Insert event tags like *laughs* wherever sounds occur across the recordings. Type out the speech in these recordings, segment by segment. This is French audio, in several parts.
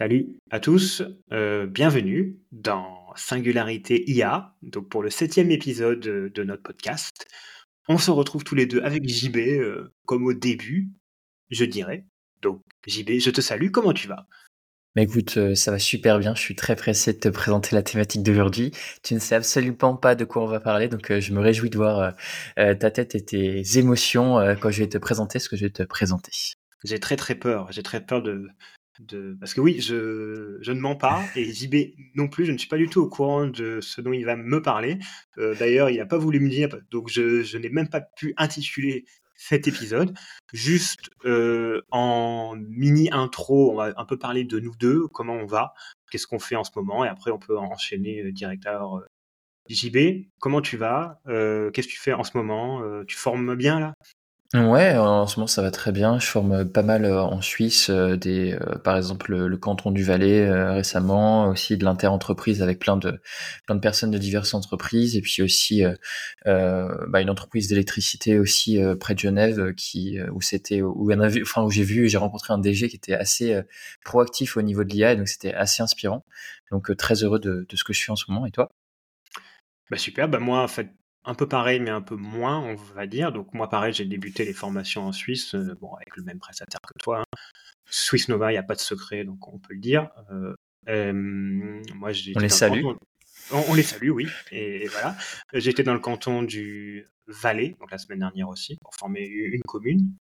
Salut à tous, euh, bienvenue dans Singularité IA, donc pour le septième épisode de notre podcast. On se retrouve tous les deux avec JB, euh, comme au début, je dirais. Donc JB, je te salue, comment tu vas? Mais écoute, euh, ça va super bien, je suis très pressé de te présenter la thématique d'aujourd'hui. Tu ne sais absolument pas de quoi on va parler, donc je me réjouis de voir ta tête et tes émotions quand je vais te présenter ce que je vais te présenter. J'ai très très peur, j'ai très peur de, parce que oui, je, ne mens pas, et JB non plus, je ne suis pas du tout au courant de ce dont il va me parler. Euh, d'ailleurs, il n'a pas voulu me dire, donc je, je n'ai même pas pu intituler cet épisode. Juste euh, en mini intro, on va un peu parler de nous deux, comment on va, qu'est-ce qu'on fait en ce moment, et après on peut enchaîner euh, direct. Alors, JB, comment tu vas? Qu'est-ce que tu fais en ce moment? Tu formes bien là? Ouais, en ce moment ça va très bien. Je forme pas mal euh, en Suisse, euh, des, euh, par exemple le, canton du Valais récemment, aussi de l'interentreprise avec plein de plein de personnes de diverses entreprises, et puis aussi bah, une entreprise d'électricité aussi près de Genève qui où c'était où enfin où j'ai vu, j'ai rencontré un DG qui était assez proactif au niveau de l'IA, donc c'était assez inspirant. Donc très heureux de, de ce que je fais en ce moment. Et toi? Bah super, bah moi en fait un peu pareil, mais un peu moins, on va dire. Donc moi, pareil, j'ai débuté les formations en Suisse, euh, bon, avec le même prestataire que toi. Hein. Swiss Nova, il n'y a pas de secret, donc on peut le dire. Euh, moi, on les salue. On, les salue, oui. Et, voilà. J'étais dans le canton du Valais, donc la semaine dernière aussi, pour former une commune,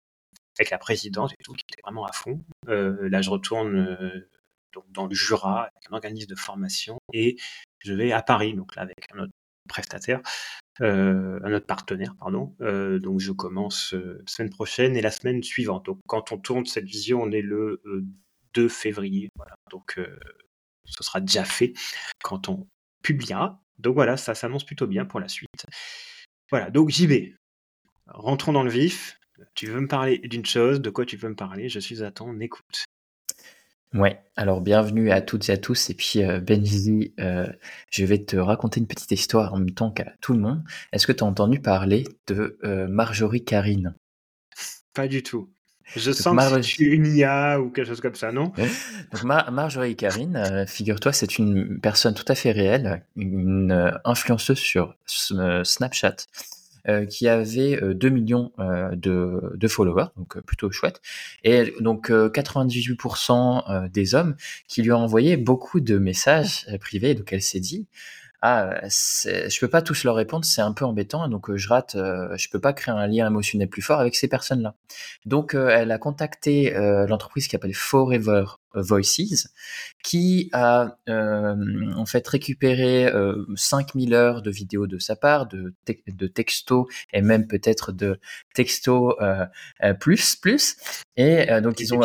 avec la présidente et tout, qui était vraiment à fond. Euh, là, je retourne donc dans le Jura, avec un organisme de formation, et je vais à Paris, donc là, avec un autre prestataire, euh, un autre partenaire, pardon. Euh, donc je commence euh, semaine prochaine et la semaine suivante. Donc quand on tourne cette vision, on est le 2 février. Voilà. Donc ce sera déjà fait quand on publiera. Donc voilà, ça s'annonce plutôt bien pour la suite. Voilà, donc JB, rentrons dans le vif. Tu veux me parler d'une chose, de quoi tu veux me parler? Je suis à ton écoute. Ouais, alors bienvenue à toutes et à tous. Et puis euh, Benji, euh, je vais te raconter une petite histoire en même temps qu'à tout le monde. Est-ce que tu as entendu parler de euh, Marjorie Karine? Pas du tout. Je sens que c'est une IA ou quelque chose comme ça, non? Donc Marjorie Karine, figure-toi, c'est une personne tout à fait réelle, une influenceuse sur Snapchat euh, qui avait 2 euh, millions euh, de, de, followers, donc plutôt chouette. Et donc 98% des hommes qui lui ont envoyé beaucoup de messages privés. Donc elle s'est dit, ah, je peux pas tous leur répondre, c'est un peu embêtant, donc je rate, je peux pas créer un lien émotionnel plus fort avec ces personnes-là. Donc elle a contacté l'entreprise qui s'appelle Forever Voices, qui a en fait récupéré 5000 heures de vidéos de sa part, de, de textos et même peut-être de textos plus plus. Et donc ils ont,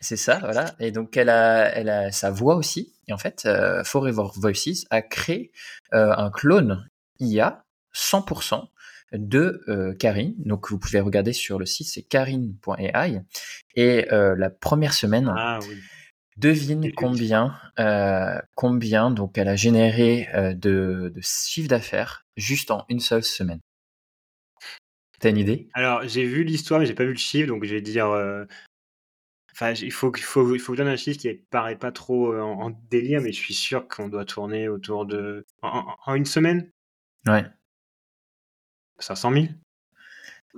c'est ça, voilà. Et donc elle a, elle a sa voix aussi. Et en fait, Forever Voices a créé un clone IA 100% de euh, Karine. Donc vous pouvez regarder sur le site, c'est karine.ai. Et euh, la première semaine, ah devine combien, euh, combien donc elle a généré de, de chiffre d'affaires juste en une seule semaine. T'as une idée? Alors j'ai vu l'histoire, mais j'ai pas vu le chiffre, donc je vais dire. Enfin, il faut qu'il faut, il faut donner un chiffre qui paraît pas trop en, délire, mais je suis sûr qu'on doit tourner autour de en une semaine. Ouais. 500 000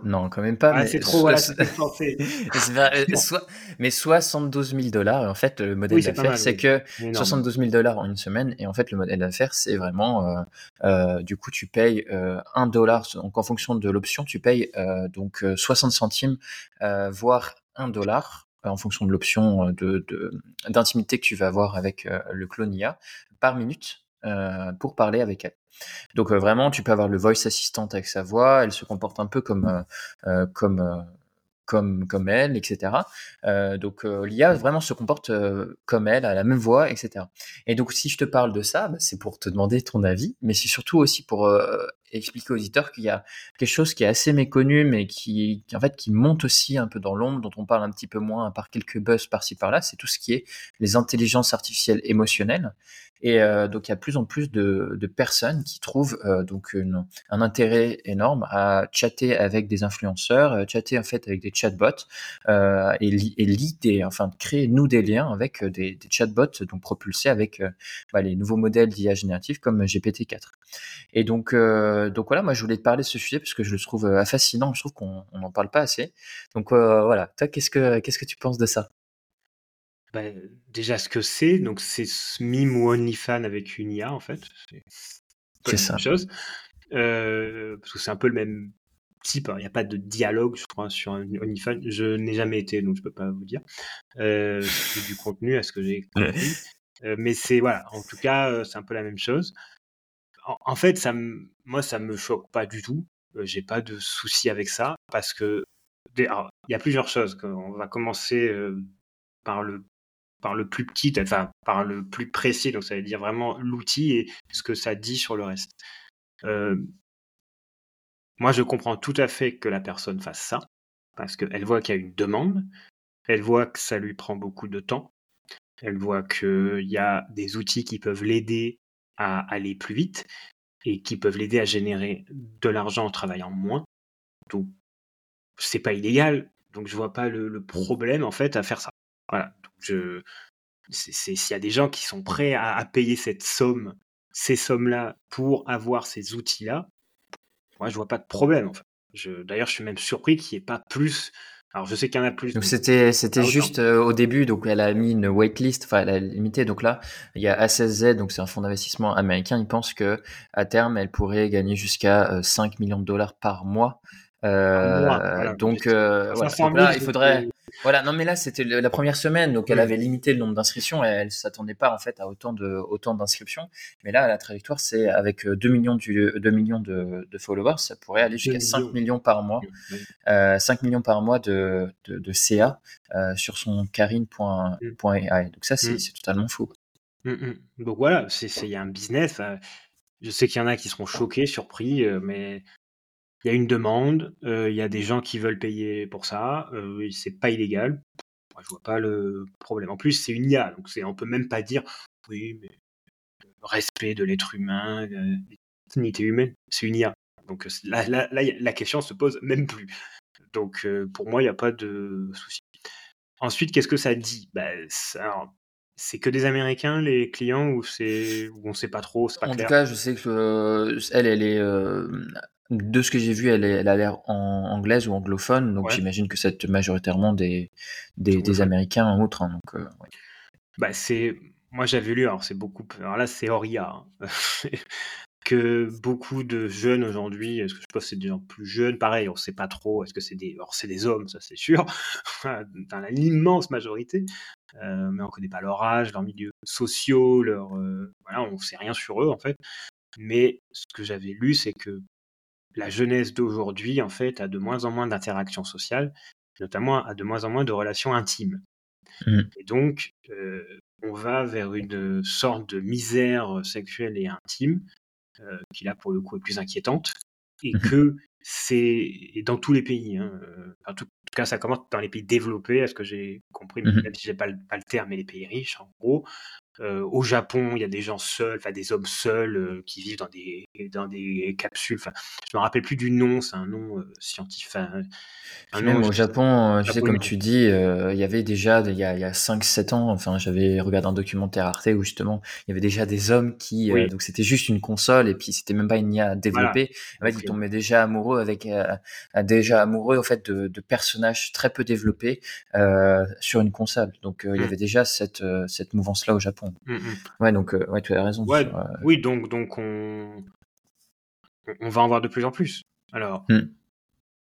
non, quand même pas. Ah, c'est trop, voilà, *laughs* euh, mais 72 000 dollars, en fait, le modèle d'affaires, c'est que 72 000 dollars en une semaine, et en fait, le modèle d'affaires, c'est vraiment, euh, euh, du coup, tu payes 1 dollar, donc en fonction de l'option, tu payes donc 60 centimes, voire 1 dollar, en fonction de l'option de, d'intimité que tu vas avoir avec le clone IA, par minute, pour parler avec elle. Donc euh, vraiment, tu peux avoir le voice assistant avec sa voix, elle se comporte un peu comme euh, euh, comme comme comme elle, etc. donc l'IA vraiment se comporte comme elle, a la même voix, etc. Et donc si je te parle de ça, bah, c'est pour te demander ton avis, mais c'est surtout aussi pour expliquer aux auditeurs qu'il y a quelque chose qui est assez méconnu, mais qui, en fait, qui monte aussi un peu dans l'ombre, dont on parle un petit peu moins, par quelques buzz par-ci par-là. C'est tout ce qui est les intelligences artificielles émotionnelles. Et euh, donc il y a plus en plus de, de personnes qui trouvent euh, donc un intérêt énorme à chatter avec des influenceurs, euh, chatter en fait avec des chatbots euh, et, li et l'idée, enfin créer nous des liens avec euh, des, des chatbots donc propulsés avec bah, les nouveaux modèles d'IA générative comme GPT-4. Et donc donc voilà, moi je voulais te parler de ce sujet parce que je le trouve fascinant, je trouve qu'on n'en parle pas assez. Donc voilà, toi qu'est-ce que qu'est-ce que tu penses de ça? Bah, déjà ce que c'est, donc c'est Mime ou OnlyFans avec une IA en fait. C'est ça. chose. Euh, parce que c'est un peu le même type. Hein. Il n'y a pas de dialogue, je crois, sur OnlyFans. Je n'ai jamais été, donc je peux pas vous dire. Euh, c'est du contenu à ce que j'ai compris. Euh, mais c'est voilà, en tout cas, euh, c'est un peu la même chose. En, en fait, ça moi, ça me choque pas du tout. J'ai pas de souci avec ça parce que il y a plusieurs choses. On va commencer par le par le plus petit, enfin par le plus précis, donc ça veut dire vraiment l'outil et ce que ça dit sur le reste. Euh, moi, je comprends tout à fait que la personne fasse ça, parce qu'elle voit qu'il y a une demande, elle voit que ça lui prend beaucoup de temps, elle voit qu'il y a des outils qui peuvent l'aider à aller plus vite et qui peuvent l'aider à générer de l'argent en travaillant moins. Donc, c'est pas illégal, donc je vois pas le, le problème en fait à faire ça. Voilà. Donc je, s'il y a des gens qui sont prêts à, à payer cette somme, ces sommes-là pour avoir ces outils-là, moi je vois pas de problème. Je, D'ailleurs, je suis même surpris qu'il n'y ait pas plus. Alors, je sais qu'il y en a plus. Donc, c'était, c'était juste euh, au début, donc elle a mis une waitlist, enfin, elle a limité. Donc là, il y a A16Z, donc c'est un fonds d'investissement américain. Il pense que à terme, elle pourrait gagner jusqu'à 5 euh, millions de dollars par mois. Euh, voilà, donc, euh, voilà. donc là, il faudrait. Voilà, non mais là c'était la première semaine, donc elle avait limité le nombre d'inscriptions et elle s'attendait pas en fait à autant de autant d'inscriptions. Mais là, la trajectoire, c'est avec 2 millions, du, 2 millions de, de followers, ça pourrait aller jusqu'à 5 millions par mois, euh, 5 millions par mois de, de, de CA euh, sur son carine.ai. Donc ça, c'est mm. totalement fou. Mm, mm. Donc voilà, il y a un business. Euh, je sais qu'il y en a qui seront choqués, surpris, euh, mais il y a une demande, euh, il y a des gens qui veulent payer pour ça, euh, c'est pas illégal. Moi, je vois pas le problème. En plus, c'est une IA, donc on peut même pas dire oui, mais respect de l'être humain, euh, dignité humaine, c'est une IA. Donc là, là, là, la question se pose même plus. Donc euh, pour moi, il n'y a pas de souci. Ensuite, qu'est-ce que ça dit? Bah, c'est que des Américains, les clients, ou on sait pas trop, c'est pas en clair? tout cas, je sais que euh, elle, elle est euh, de ce que j'ai vu, elle, est, elle a l'air en anglaise ou anglophone, donc Ouais. j'imagine que c'est majoritairement des, des, des Américains en outre. hein, donc, euh, ouais. Bah, c'est, moi j'avais lu, alors c'est beaucoup, alors là c'est hors IA, hein, *laughs* que beaucoup de jeunes aujourd'hui, est-ce que je pense que c'est des gens plus jeunes, pareil, on sait pas trop, est-ce que c'est des, alors c'est des hommes, ça c'est sûr, *laughs* dans l'immense majorité, euh, mais on connaît pas leur âge, leur milieu sociaux, leur, euh, voilà, on sait rien sur eux en fait. Mais ce que j'avais lu, c'est que la jeunesse d'aujourd'hui, en fait, a de moins en moins d'interactions sociales, notamment a de moins en moins de relations intimes. Mm. Et donc, euh, on va vers une sorte de misère sexuelle et intime, euh, qui là, pour le coup, est plus inquiétante, et Mhm. que c'est dans tous les pays. Hein, euh, en tout cas, ça commence dans les pays développés, à ce que j'ai compris, Mhm. même si j'ai pas, le- pas le terme, mais les pays riches, en gros. Au Japon, il y a des gens seuls, enfin des hommes seuls qui vivent dans des, dans des capsules. Enfin, je me rappelle plus du nom, c'est un nom scientifique. un nom, même au Japon, tu sais, comme tu dis, il y avait déjà, il y a, a 5-7 ans, enfin, j'avais regardé un documentaire Arte où justement, il y avait déjà des hommes qui, Oui. donc c'était juste une console et puis c'était même pas une IA développée. En fait, ils tombaient déjà amoureux avec, déjà amoureux, en fait, de, de personnages très peu développés, euh, sur une console. Donc, il y Mm. avait déjà cette, cette mouvance-là au Japon. Mm, mm. Ouais, donc, euh, ouais, tu as raison. Ouais, sur, euh, oui, donc, donc on, on va en voir de plus en plus. Alors, Mm.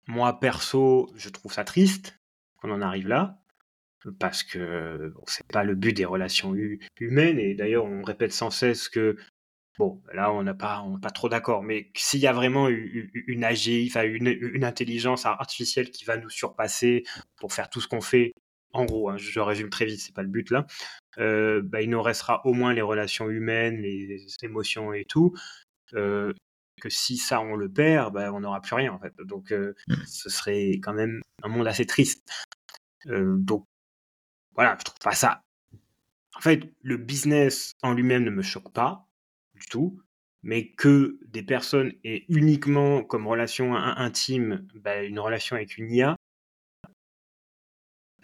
moi, perso, je trouve ça triste qu'on en arrive là, parce que bon, c'est pas le but des relations hu- humaines, et d'ailleurs, on répète sans cesse que, bon, là, on n'a pas, on pas trop d'accord, mais s'il y a vraiment u- u- une AGI, enfin, une, une intelligence artificielle qui va nous surpasser pour faire tout ce qu'on fait, en gros, hein, je résume très vite, c'est pas le but là, euh, bah, il nous restera au moins les relations humaines, les émotions et tout. Euh, que si ça on le perd, bah, on n'aura plus rien en fait. Donc euh, Mm. ce serait quand même un monde assez triste. Donc voilà, je trouve pas ça. En fait, le business en lui-même ne me choque pas du tout, mais que des personnes aient uniquement comme relation in- intime bah, une relation avec une IA,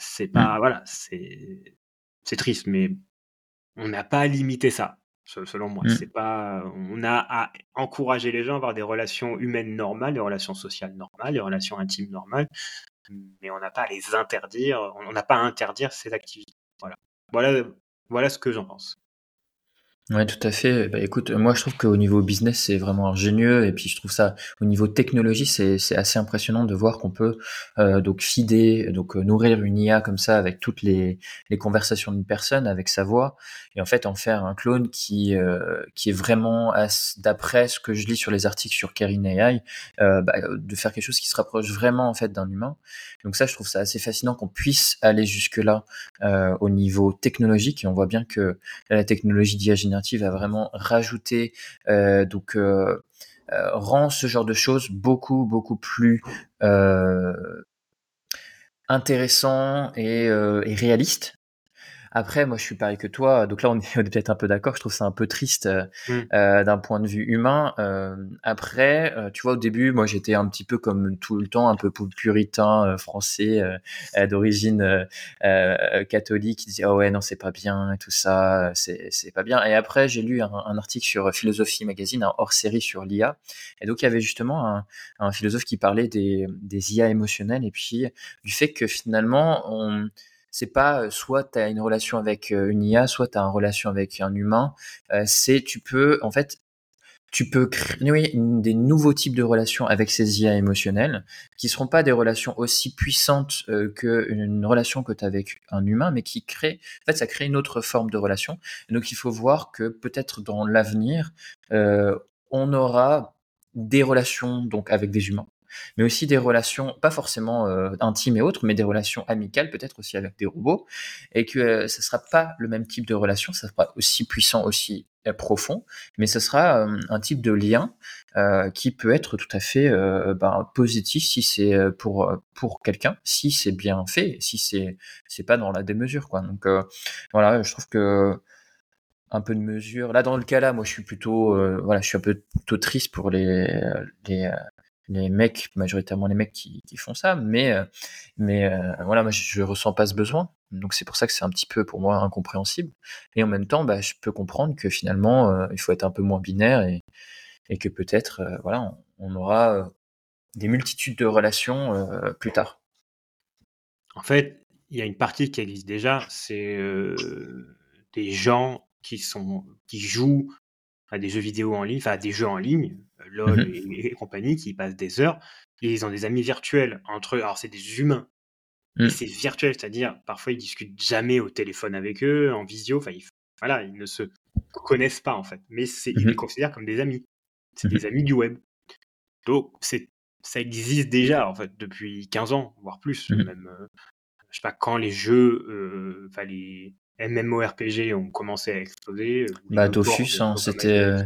c'est pas voilà, c'est c'est triste, mais on n'a pas à limiter ça, se- selon moi. Mm. C'est pas, on a à encourager les gens à avoir des relations humaines normales, des relations sociales normales, des relations intimes normales, mais on n'a pas à les interdire. On n'a pas à interdire ces activités. Voilà, voilà, voilà ce que j'en pense. Ouais, tout à fait. Bah, écoute, moi je trouve qu'au niveau business c'est vraiment ingénieux et puis je trouve ça au niveau technologie c'est c'est assez impressionnant de voir qu'on peut euh, donc feeder donc euh, nourrir une IA comme ça avec toutes les les conversations d'une personne avec sa voix et en fait en faire un clone qui euh, qui est vraiment d'après ce que je lis sur les articles sur Kerin AI euh, bah, de faire quelque chose qui se rapproche vraiment en fait d'un humain. Donc ça je trouve ça assez fascinant qu'on puisse aller jusque là euh, au niveau technologique et on voit bien que la technologie d'IA générative a vraiment rajouté euh, donc euh, euh, rend ce genre de choses beaucoup beaucoup plus intéressant et, et réaliste après, moi, je suis pareil que toi. Donc là, *laughs* on est, peut-être un peu d'accord. Je trouve ça un peu triste euh, Mm. euh, d'un point de vue humain. Euh, après, euh, tu vois, au début, moi, j'étais un petit peu comme tout le temps, un peu pu- puritain euh, français euh, d'origine catholique, qui disait oh ouais non c'est pas bien et tout ça, c'est c'est pas bien. Et après, j'ai lu un, un article sur Philosophie Magazine, un hors série sur l'IA. Et donc il y avait justement un, un philosophe qui parlait des, des IA émotionnelles et puis du fait que finalement on c'est pas euh, soit tu as une relation avec euh, une IA, soit tu as une relation avec un humain. Euh, c'est tu peux en fait tu peux créer des nouveaux types de relations avec ces IA émotionnelles qui seront pas des relations aussi puissantes euh, qu'une relation que tu as avec un humain, mais qui crée, en fait, ça crée une autre forme de relation. Donc, il faut voir que peut-être dans l'avenir, euh, on aura des relations donc avec des humains, mais aussi des relations pas forcément euh, intimes et autres, mais des relations amicales peut-être aussi avec des robots, et que euh, ce sera pas le même type de relation, ça sera aussi puissant, aussi euh, profond, mais ce sera euh, un type de lien qui peut être tout à fait ben, positif si c'est pour pour quelqu'un, si c'est bien fait, si c'est c'est pas dans la démesure quoi. Donc voilà, je trouve que un peu de mesure. Là, dans le cas là, moi, je suis plutôt, voilà, je suis un peu plutôt triste pour les les mecs, majoritairement les mecs qui, font ça, mais euh, mais euh, voilà, moi, je, ressens pas ce besoin. Donc c'est pour ça que c'est un petit peu pour moi incompréhensible. Et en même temps, bah, je peux comprendre que finalement, euh, il faut être un peu moins binaire et que peut-être, voilà, on, aura des multitudes de relations plus tard. En fait, il y a une partie qui existe déjà, c'est des gens qui sont qui jouent à des jeux vidéo en ligne, enfin à des jeux en ligne, LOL Mhm. et, et compagnie, qui passent des heures, et ils ont des amis virtuels entre eux. Alors c'est des humains, mais c'est virtuel, c'est-à-dire parfois ils discutent jamais au téléphone avec eux, en visio, enfin ils, voilà, ils ne se connaissent pas en fait, mais ils Mhm. les considèrent comme des amis. C'est des amis du web. Donc c'est ça existe déjà en fait depuis 15 ans, voire plus même. euh, je sais pas quand les jeux, euh, enfin les MMORPG ont commencé à exploser. euh, Bah, Dofus, hein, c'était euh,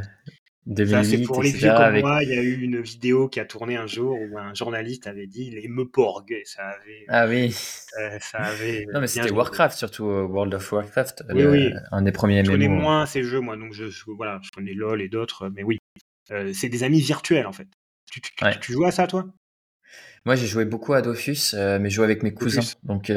c'est 2008, pour les vieux comme moi. Il y a eu une vidéo qui a tourné un jour où un journaliste avait dit les Meporg. Et ça avait, Ah oui. euh, ça avait Non, mais c'était. Warcraft, surtout euh, World of Warcraft, Oui, le- oui. un des premiers Je connais MMO. moins ces jeux, moi, donc je, voilà, je connais LOL et d'autres, mais oui. Euh, c'est des amis virtuels, en fait. Tu, tu, tu- Ouais. tu joues à ça, toi? Moi, j'ai joué beaucoup à Dofus, euh, mais je jouais avec mes Dofus. cousins. Donc,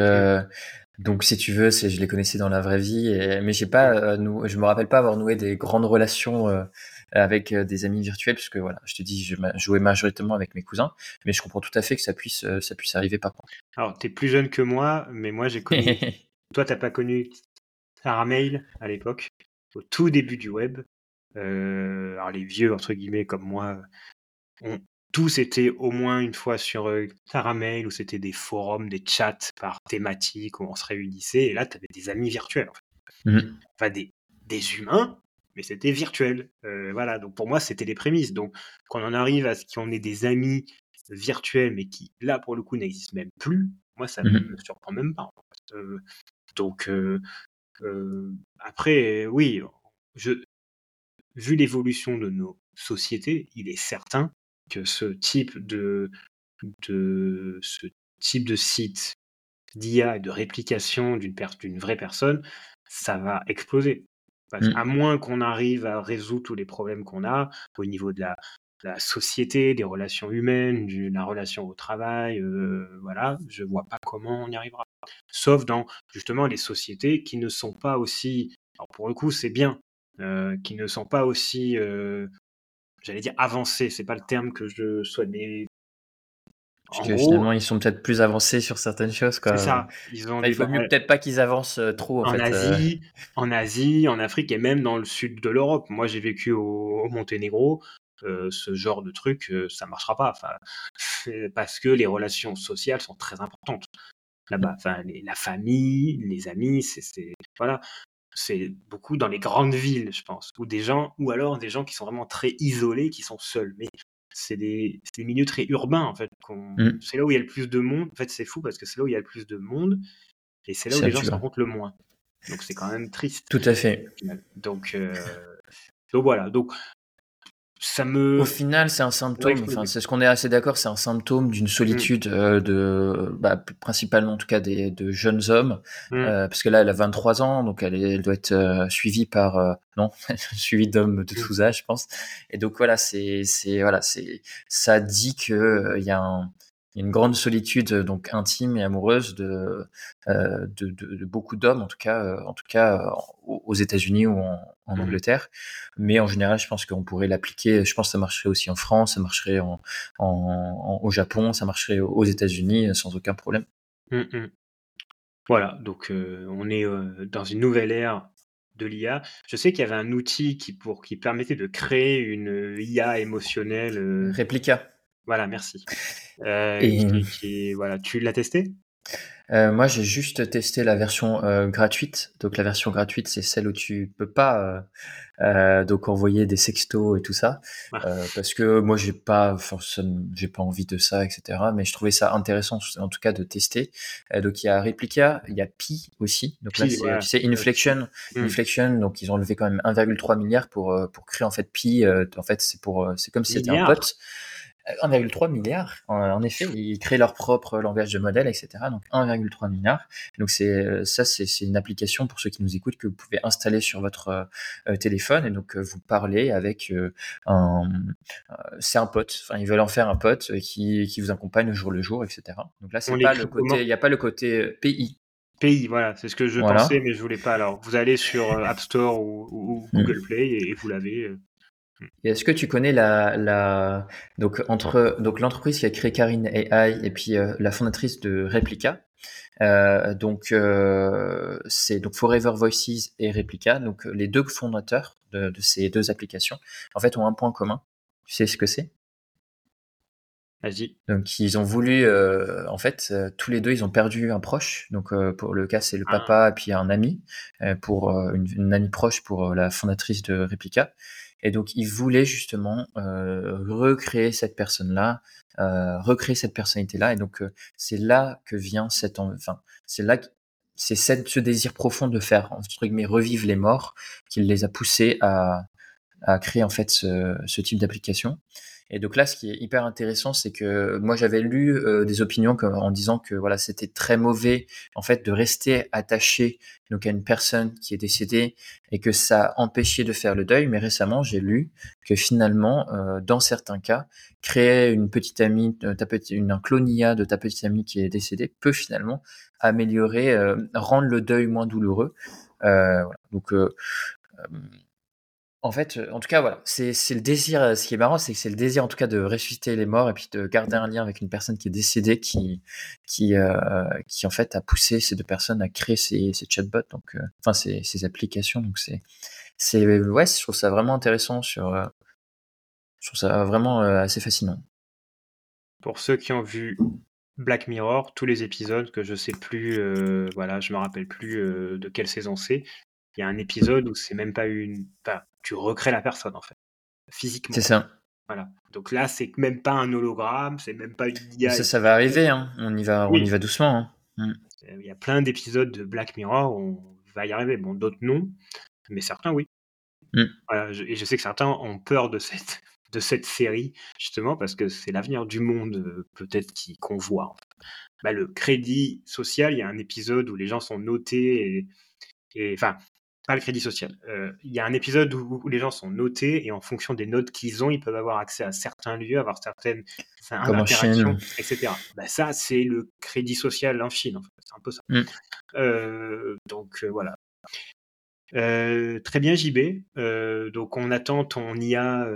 donc si tu veux, je les connaissais dans la vraie vie. Et, mais j'ai pas, euh, nou- je me rappelle pas avoir noué des grandes relations euh, avec euh, des amis virtuels, parce que voilà, je te dis, je jouais majoritairement avec mes cousins. Mais je comprends tout à fait que ça puisse, euh, ça puisse arriver par contre. Alors, t'es plus jeune que moi, mais moi, j'ai connu. *laughs* Toi, t'as pas connu Sarah Mail à l'époque, au tout début du web. Euh, alors, les vieux, entre guillemets, comme moi, ont tous été au moins une fois sur euh, Caramel, où c'était des forums, des chats par thématique, où on se réunissait, et là, tu avais des amis virtuels. En fait. Mhm. Enfin, des, des humains, mais c'était virtuel. Euh, voilà, donc pour moi, c'était les prémices. Donc, quand on en arrive à ce qu'on ait des amis virtuels, mais qui, là, pour le coup, n'existent même plus, moi, ça Mhm. me surprend même pas. en fait. Euh, donc, euh, après, oui, je, vu l'évolution de nos sociétés, il est certain que ce type de, de ce type de site d'IA et de réplication d'une d'une vraie personne, ça va exploser. Parce, Mm. À moins qu'on arrive à résoudre tous les problèmes qu'on a au niveau de la, la société, des relations humaines, de la relation au travail, euh, voilà, je vois pas comment on y arrivera. Sauf dans justement les sociétés qui ne sont pas aussi, alors pour le coup c'est bien, euh, qui ne sont pas aussi, euh, j'allais dire avancées, c'est pas le terme que je souhaite, mais Parce que gros, finalement, ils sont peut-être plus avancés sur certaines choses, c'est ça. Ils ont Enfin, il faut mieux peut-être pas qu'ils avancent euh, trop, en, en fait. euh. Asie, en Asie, en Afrique et même dans le sud de l'Europe. Moi, j'ai vécu au, au Monténégro. euh, ce genre de truc, euh, ça marchera pas. Parce que les relations sociales sont très importantes là-bas. Enfin, les- la famille, les amis, c'est, c'est- voilà, c'est beaucoup dans les grandes villes, je pense, ou des gens, ou alors des gens qui sont vraiment très isolés, qui sont seuls. Mais c'est des, c'est des milieux très urbains en fait. qu'on- Mm. C'est là où il y a le plus de monde. En fait, c'est fou parce que c'est là où il y a le plus de monde et c'est là où les gens se rencontrent le moins. Donc c'est quand même triste. Tout à fait. Donc, euh, donc voilà. Donc ça me. Au final, c'est un symptôme, enfin, c'est ce qu'on est assez d'accord, c'est un symptôme d'une solitude euh, de, bah, principalement en tout cas des, de jeunes hommes, Mm. euh, parce que là, elle a 23 ans, donc elle, doit être euh, suivie par, non, *laughs* suivie d'hommes de Mm. tous âges, je pense. Et donc voilà, c'est, c'est, voilà, c'est, ça dit que il y a un, il y a une grande solitude euh, donc intime et amoureuse de, euh, de, de, de beaucoup d'hommes, en tout cas, euh, en tout cas euh, aux États-Unis ou en, en Mhm. Angleterre. Mais en général, je pense qu'on pourrait l'appliquer. Je pense que ça marcherait aussi en France, ça marcherait en, en, en- au Japon, ça marcherait aux États-Unis sans aucun problème. Mm, mm. Voilà. Donc on est dans une nouvelle ère de l'IA. Je sais qu'il y avait un outil qui pour qui permettait de créer une IA émotionnelle. Réplica. Voilà, merci. Euh, Et- qui, qui- voilà, tu l'as testé? Euh, moi, j'ai juste testé la version euh, gratuite. Donc, la version gratuite, c'est celle où tu peux pas donc envoyer des sextos et tout ça, Ah. Parce que moi, j'ai pas forcément, j'ai pas envie de ça, etc. Mais je trouvais ça intéressant, en tout cas, de tester. Donc, il y a Replica, il y a Pi aussi. Donc là, c'est tu sais, Inflection, Mm. Inflection. Donc, ils ont levé quand même 1,3 milliard pour pour créer en fait Pi. en fait, c'est pour c'est comme si c'était un pote. Euh, 1,3 milliard. En, effet, ils créent leur propre langage de modèle, etc. Donc 1,3 milliard. Donc c'est euh, ça, c'est une application pour ceux qui nous écoutent que vous pouvez installer sur votre euh, euh, téléphone et donc vous parlez avec euh, un. euh, c'est un pote. Enfin, ils veulent en faire un pote qui qui vous accompagne au jour le jour, etc. Donc là, c'est pas le côté. Il n'y a pas le côté euh, pays. Pays, voilà, c'est ce que je Voilà. pensais, mais je voulais pas. Alors, vous allez sur App Store ou, ou Mm. Google Play et, et vous l'avez. Et Est-ce que tu connais la, la donc entre donc l'entreprise qui a créé Karine AI et puis euh, la fondatrice de Replica. Euh, donc euh, c'est donc Forever Voices et Replica. Donc les deux fondateurs de, de ces deux applications en fait ont un point commun. Tu sais ce que c'est? Vas-y. Donc ils ont voulu en fait tous les deux ils ont perdu un proche. Donc pour le cas c'est le Ah. papa et puis un ami pour une, une amie proche pour la fondatrice de Replica. Et donc, ils voulaient justement euh, recréer cette personne-là, euh, recréer cette personnalité-là. Et donc, euh, c'est là que vient cette, en- enfin, c'est là, c'est ce désir profond de faire entre guillemets revivre les morts qui les a poussés à, à créer en fait ce, ce type d'application. Et donc là, ce qui est hyper intéressant, c'est que moi j'avais lu euh, des opinions comme- en disant que voilà c'était très mauvais en fait de rester attaché donc à une personne qui est décédée et que ça empêchait de faire le deuil. Mais récemment, j'ai lu que finalement, euh, dans certains cas, créer une petite amie, euh, ta petite, une un clone IA de ta petite amie qui est décédée peut finalement améliorer, euh, rendre le deuil moins douloureux. Euh, voilà. Donc euh, en fait, euh, en tout cas, voilà, c'est le désir. euh, Ce qui est marrant, c'est que c'est le désir, en tout cas, de ressusciter les morts et puis de garder un lien avec une personne qui est décédée, qui, qui, euh, qui en fait a poussé ces deux personnes à créer ces, chatbots, donc, enfin, ces, applications. Donc c'est, c'est, ouais, je trouve ça vraiment intéressant sur, je trouve ça vraiment assez fascinant. Pour ceux qui ont vu Black Mirror, tous les épisodes que je sais plus, voilà, je me rappelle plus de quelle saison c'est. Il y a un épisode où c'est même pas une, enfin, tu recrées la personne en fait, physiquement. C'est ça. Voilà. Donc là, c'est même pas un hologramme, c'est même pas une IA. Ça, ça va arriver. Hein. On y va, Oui. on y va doucement. Hein. Il y a plein d'épisodes de Black Mirror où on va y arriver. Bon, d'autres non, mais certains oui. Mm. et je sais que certains ont peur de cette, de cette série, justement, parce que c'est l'avenir du monde, euh, peut-être, qu'on voit. Bah, le crédit social, il y a un épisode où les gens sont notés et. Enfin, pas le crédit social. Euh, il y a un épisode où, les gens sont notés et en fonction des notes qu'ils ont, ils peuvent avoir accès à certains lieux, avoir certaines interactions, etc. Bah, ça, c'est le crédit social en fait. C'est un peu ça. Mm. Euh, donc voilà. très bien, JB. donc on attend ton IA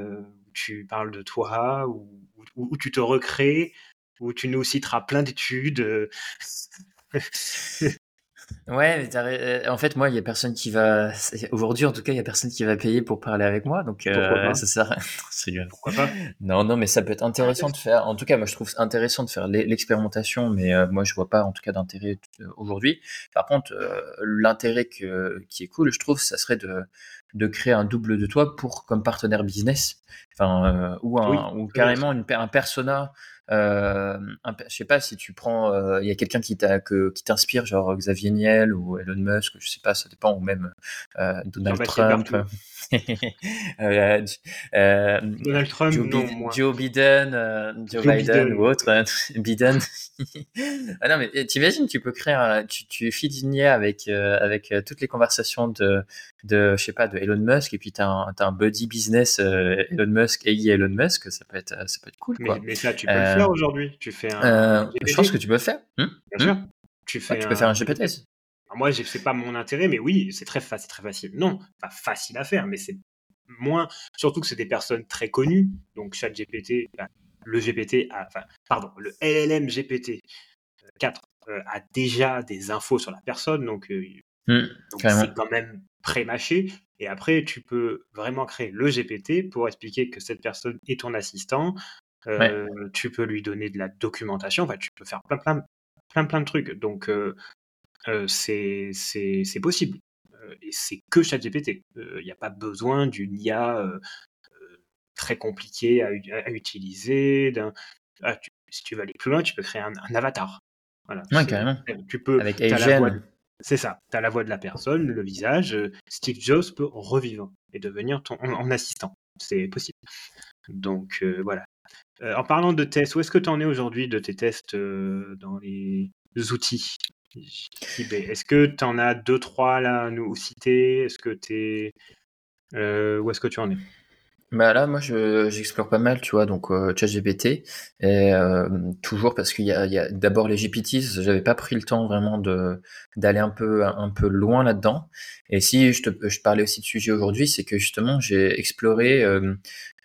tu parles de toi, ou, tu te recrées, où tu nous citeras plein d'études. *laughs* Euh. Ouais, euh, en fait, moi, il y a personne qui va. Aujourd'hui, en tout cas, il y a personne qui va payer pour parler avec moi, donc euh, ça sert. *laughs* Pourquoi pas? Non, non, mais ça peut être intéressant de faire. En tout cas, moi, je trouve intéressant de faire l'expérimentation, mais moi, je vois pas, en tout cas, d'intérêt aujourd'hui. Par contre, l'intérêt qui est cool, je trouve, ça serait de de créer un double de toi pour comme partenaire business, enfin euh, ou, un, ou carrément une, un persona. Euh, je sais pas si tu prends, euh, il y a quelqu'un qui t'a que qui t'inspire, genre Xavier Niel ou Elon Musk, je sais pas, ça dépend, ou même euh, Donald Trump. Euh, euh, Donald Trump, Joe, non, moi. Joe Biden, euh, Joe, Biden, ou autre, hein, *laughs* Biden. ah non, mais t'imagines, tu peux créer un, tu, tu feeds avec, avec toutes les conversations de, de, je sais pas, de Elon Musk, et puis t'as un, as un buddy business Elon Musk et Elon Musk, ça peut être, ça peut être cool, quoi. Mais, ça, tu peux le faire aujourd'hui. Tu fais un. je pense que tu peux le faire. Hmm? Bien sûr. Hmm? Tu, fais tu peux faire un GPT moi, c'est pas mon intérêt, mais oui, c'est très, facile, très facile. Non, pas facile à faire, mais c'est moins. Surtout que c'est des personnes très connues. Donc, ChatGPT, bah, le GPT, enfin, pardon, le LLM GPT 4 euh, a déjà des infos sur la personne, donc euh, mmh, c'est quand même pré-mâché. Et après, tu peux vraiment créer le GPT pour expliquer que cette personne est ton assistant. Euh, tu peux lui donner de la documentation. Enfin, tu peux faire plein, plein, plein, plein de trucs. Donc, c'est possible. et c'est que ChatGPT. Il n'y a pas besoin d'une IA très compliquée à, utiliser. Ah, si tu veux aller plus loin, tu peux créer un, avatar. Voilà, carrément. Tu peux, Avec C'est ça. Tu as la voix de la personne, le visage. Steve Jobs peut revivre et devenir ton en, assistant. C'est possible. Donc voilà. en parlant de tests, où est-ce que tu en es aujourd'hui de tes tests dans les outils? Est-ce que tu en as deux, trois là à nous citer? Est-ce que tu euh, où est-ce que tu en es? Bah là, moi, j'explore pas mal, tu vois, donc euh, ChatGPT, et euh, toujours parce qu'il y a, d'abord les GPTs, j'avais pas pris le temps vraiment d'aller un peu un peu loin là-dedans. Et si je te je parlais aussi de sujet aujourd'hui, c'est que justement j'ai exploré euh,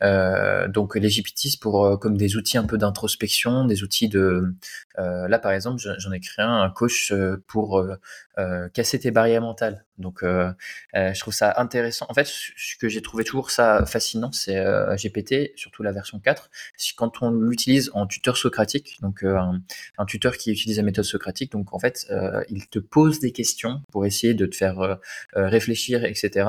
euh, donc les GPTs pour euh, comme des outils un peu d'introspection, des outils de euh, là par exemple j'en ai créé un, coach pour casser tes barrières mentales. Donc je trouve ça intéressant. En fait, ce que j'ai trouvé toujours ça fascinant, c'est GPT, surtout la version 4. Quand on l'utilise en tuteur socratique, donc un, un, tuteur qui utilise la méthode socratique, donc en fait il te pose des questions pour essayer de te faire réfléchir, etc.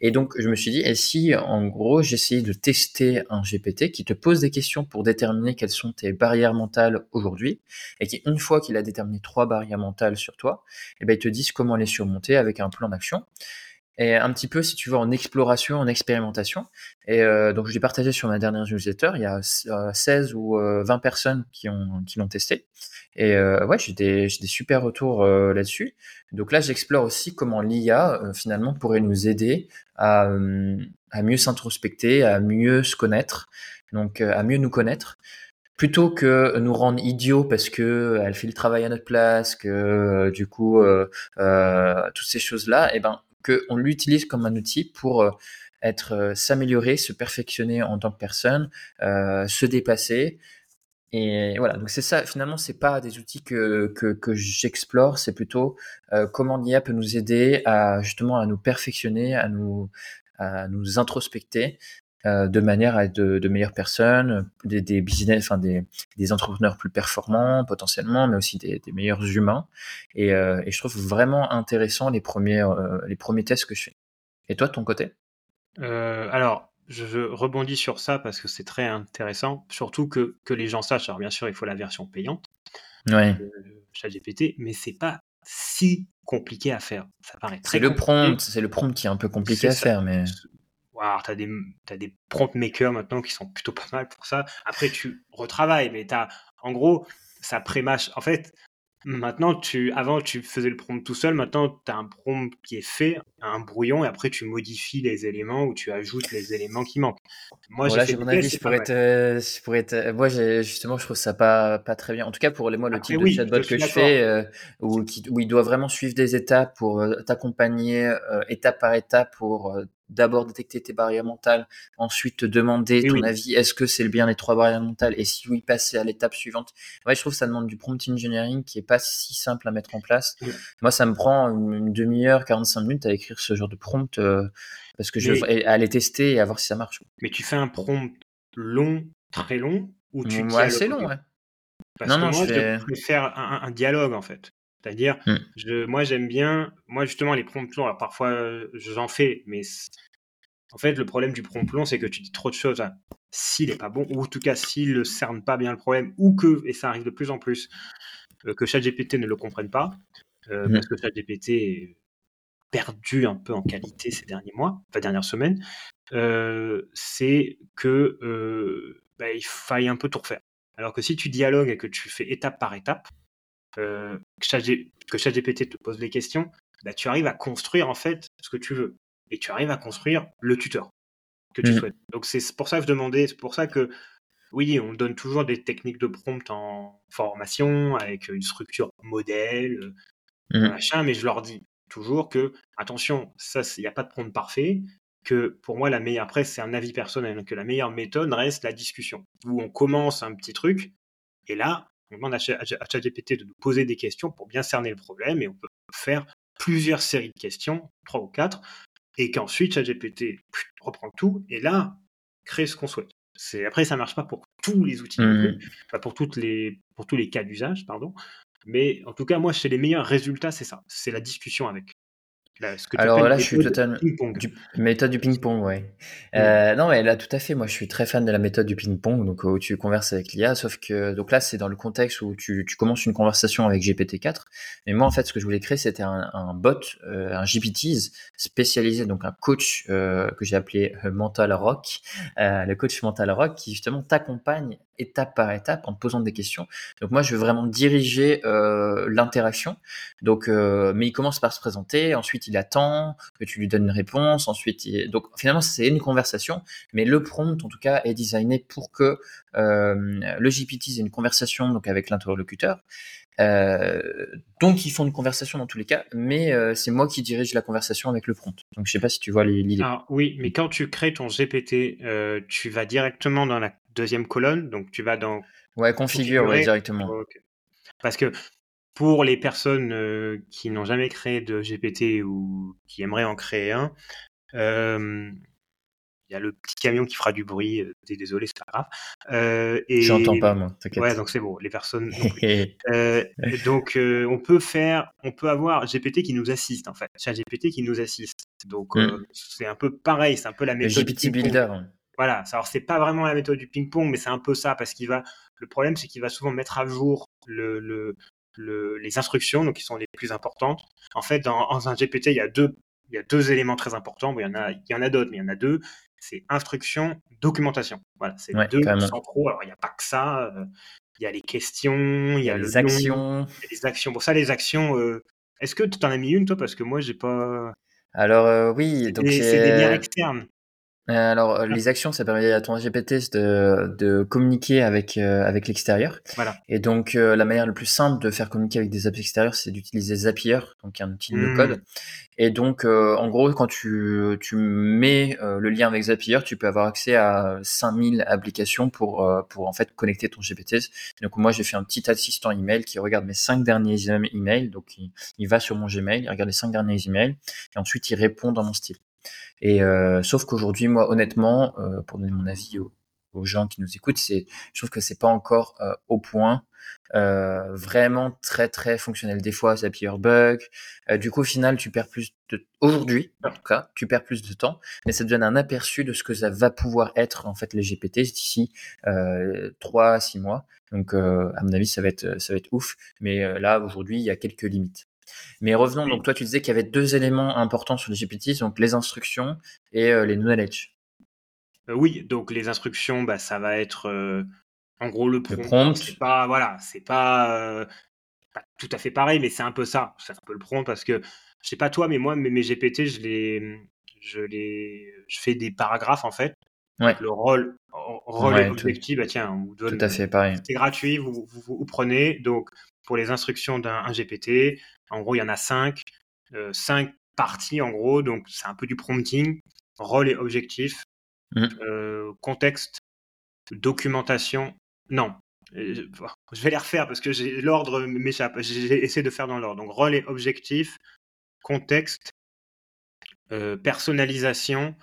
Et donc je me suis dit, et si en gros j'essayais de tester un GPT qui te pose des questions pour déterminer quelles sont tes barrières mentales aujourd'hui, et qui, une fois qu'il a déterminé trois barrières mentales sur toi, eh ben, il te disent comment les surmonter avec un plan d'action. Et un petit peu, si tu veux, en exploration, en expérimentation. Et euh, donc, je l'ai partagé sur ma dernière newsletter. Il y a 16 euh, ou 20 euh, personnes qui ont qui l'ont testé. Et ouais, j'ai des, des super retours là-dessus. Donc là, j'explore aussi comment l'IA, finalement, pourrait nous aider à, à mieux s'introspecter, à mieux se connaître, donc euh, à mieux nous connaître, plutôt que nous rendre idiots parce que euh, elle fait le travail à notre place, que euh, du coup toutes ces choses-là, et eh ben que on l'utilise comme un outil pour être s'améliorer, se perfectionner en tant que personne, se dépasser. Et voilà, donc c'est ça, finalement, c'est pas des outils que, que, que j'explore, c'est plutôt comment l'IA peut nous aider à justement à nous perfectionner, à nous, à nous introspecter euh, de manière à être de, meilleures personnes, des, des business, enfin des, des, entrepreneurs plus performants potentiellement, mais aussi des, meilleurs humains. Et, euh, et, je trouve vraiment intéressant les premiers, euh, les premiers tests que je fais. Et toi, de ton côté? Alors, je rebondis sur ça parce que c'est très intéressant, surtout que, que les gens sachent. Alors bien sûr, il faut la version payante, ouais. ChatGPT, mais c'est pas si compliqué à faire. Ça paraît très. C'est le prompt, c'est le prompt qui est un peu compliqué à faire, mais. Wow, tu as des, t'as des prompt makers maintenant qui sont plutôt pas mal pour ça. Après, tu retravailles, mais tu as, en gros, ça prémâche. En fait, Maintenant, tu, avant, tu faisais le prompt tout seul. Maintenant, tu as un prompt qui est fait, un brouillon, et après, tu modifies les éléments ou tu ajoutes les éléments qui manquent. Moi, j'ai mon avis. Je pourrais, être, je pourrais être, moi, justement, je trouve ça pas, pas très bien. En tout cas, pour les, moi, le type de chatbot que je fais, euh, où, où, il doit vraiment suivre des étapes pour euh, t'accompagner euh, étape par étape pour d'abord détecter tes barrières mentales, ensuite te demander ton avis, est-ce que c'est le bien les trois barrières mentales, et si oui, passer à l'étape suivante. Ouais, je trouve que ça demande du prompt engineering qui est pas si simple à mettre en place. Moi, ça me prend une, demi-heure, 45 minutes à écrire ce genre de prompt, euh, parce que je vais aller tester et à voir si ça marche. Mais tu fais un prompt long, très long, ou tu ouais, assez long, ouais. Parce non, que non, moi, je, préfère un, dialogue, en fait. C'est-à-dire, je, moi, j'aime bien, moi, justement, les prompts longs, alors parfois, j'en fais, mais en fait, le problème du prompt long, c'est que tu dis trop de choses. Hein. S'il n'est pas bon, ou en tout cas, s'il ne cerne pas bien le problème, ou que, et ça arrive de plus en plus, euh, que ChatGPT ne le comprenne pas, euh, mmh. parce que ChatGPT est perdu un peu en qualité ces derniers mois, enfin, dernières semaines, euh, c'est que bah, il faille un peu tout refaire. Alors que si tu dialogues et que tu fais étape par étape, que ChatGPT te pose des questions, bah, tu arrives à construire en fait ce que tu veux. Et tu arrives à construire le tuteur que tu mmh. souhaites. Donc c'est pour ça que je demandais, c'est pour ça que oui, on donne toujours des techniques de prompt en formation avec une structure modèle, mmh. machin, mais je leur dis toujours que attention, ça il n'y a pas de prompt parfait, que pour moi la meilleure après c'est un avis personnel, que la meilleure méthode reste la discussion où on commence un petit truc et là on demande à ChatGPT de nous poser des questions pour bien cerner le problème et on peut faire plusieurs séries de questions, trois ou quatre, et qu'ensuite ChatGPT reprend tout et là crée ce qu'on souhaite. C'est après ça marche pas pour tous les outils, mmh. pour toutes les pour tous les cas d'usage, pardon. Mais en tout cas, moi, c'est les meilleurs résultats, c'est ça. C'est la discussion avec. Alors là, je suis totalement. Du... Méthode du ping-pong, ouais. Euh, non, mais là, tout à fait. Moi, je suis très fan de la méthode du ping-pong, donc où tu converses avec l'IA. Sauf que, donc là, c'est dans le contexte où tu, tu, commences une conversation avec GPT-4. Mais moi, en fait, ce que je voulais créer, c'était un, un, bot, euh, un GPTs spécialisé, donc un coach euh, que j'ai appelé euh, Mental Rock, euh, le coach Mental Rock, qui justement t'accompagne étape par étape en te posant des questions. Donc moi, je veux vraiment diriger euh, l'interaction. Donc, euh, mais il commence par se présenter, ensuite il attend que tu lui donnes une réponse, ensuite il... donc finalement c'est une conversation, mais le prompt en tout cas est designé pour que euh, le GPT ait une conversation donc avec l'interlocuteur. Euh, donc ils font une conversation dans tous les cas, mais euh, c'est moi qui dirige la conversation avec le prompt. Donc je sais pas si tu vois l'idée. oui, mais quand tu crées ton GPT, tu vas directement dans la deuxième colonne, donc tu vas dans. Ouais, configure directement. Parce que pour les personnes euh, qui n'ont jamais créé de GPT ou qui aimeraient en créer un, euh, il y a le petit camion qui fera du bruit. Euh, désolé, c'est pas grave. Euh, et J'entends pas moi. Ouais, donc c'est bon. Les personnes. *laughs* donc on peut faire, on peut avoir GPT qui nous assiste en fait. C'est un GPT qui nous assiste. Donc mm. c'est un peu pareil. C'est un peu la méthode. Le GPT Builder. Voilà, alors c'est pas vraiment la méthode du ping-pong, mais c'est un peu ça, parce qu'il va. Le problème, c'est qu'il va souvent mettre à jour le, le, les instructions, donc qui sont les plus importantes. En fait, dans, un GPT, il y a deux, il y a deux éléments très importants. Bon, il y en a, il y en a d'autres, mais il y en a deux. C'est instruction, documentation. Voilà, c'est les deux centraux. Alors, il n'y a pas que ça. Euh, il y a les questions, il y a, les actions. les actions. Bon, ça, les actions. Euh, est-ce que tu en as mis une, toi? Parce que moi, j'ai pas. Alors, euh, oui. Donc, c'est des liens externes. Euh, alors, euh, les actions, ça permet à ton GPT de, de communiquer avec, euh, avec l'extérieur. Voilà. Et donc, la manière la plus simple de faire communiquer avec des apps extérieures, c'est d'utiliser Zapier, donc un outil de mmh. code. Et donc, en gros, quand tu, tu mets le lien avec Zapier, tu peux avoir accès à 5000 applications pour, pour en fait connecter ton GPT. Donc, moi, j'ai fait un petit assistant email qui regarde mes cinq derniers emails. Donc, il, il va sur mon Gmail, il regarde les cinq derniers emails, et ensuite, il répond dans mon style. Et euh, sauf qu'aujourd'hui, moi, honnêtement, euh, pour donner mon avis aux, gens qui nous écoutent, c'est, je trouve que c'est pas encore euh, au point. Vraiment très très fonctionnel. Des fois, ça pire bug. Du coup, au final, tu perds plus de aujourd'hui, en tout cas, tu perds plus de temps, mais ça te donne un aperçu de ce que ça va pouvoir être en fait les GPT d'ici euh, 3 à 6 mois. Donc, à mon avis, ça va être ça va être ouf. Mais là, aujourd'hui, il y a quelques limites. Mais revenons, donc toi tu disais qu'il y avait deux éléments importants sur les GPTs, donc les instructions et les knowledge. oui, donc les instructions, bah, ça va être en gros le prompt. C'est pas, voilà, c'est pas, tout à fait pareil, mais c'est un peu ça. C'est un peu le prompt parce que je sais pas toi, mais moi, mes, GPT, je les, je les, je fais des paragraphes en fait. Le rôle, rôle objectif, bah tiens, on vous donne. Tout à fait pareil. C'est gratuit, vous, vous, prenez. Donc, pour les instructions d'un GPT, en gros, il y en a cinq, euh, cinq parties en gros. Donc, c'est un peu du prompting, rôle et objectif, mmh. euh, contexte, documentation. Non, euh, je vais les refaire parce que l'ordre m'échappe. J'ai essayé de faire dans l'ordre. Donc, rôle et objectif, contexte, euh, personnalisation,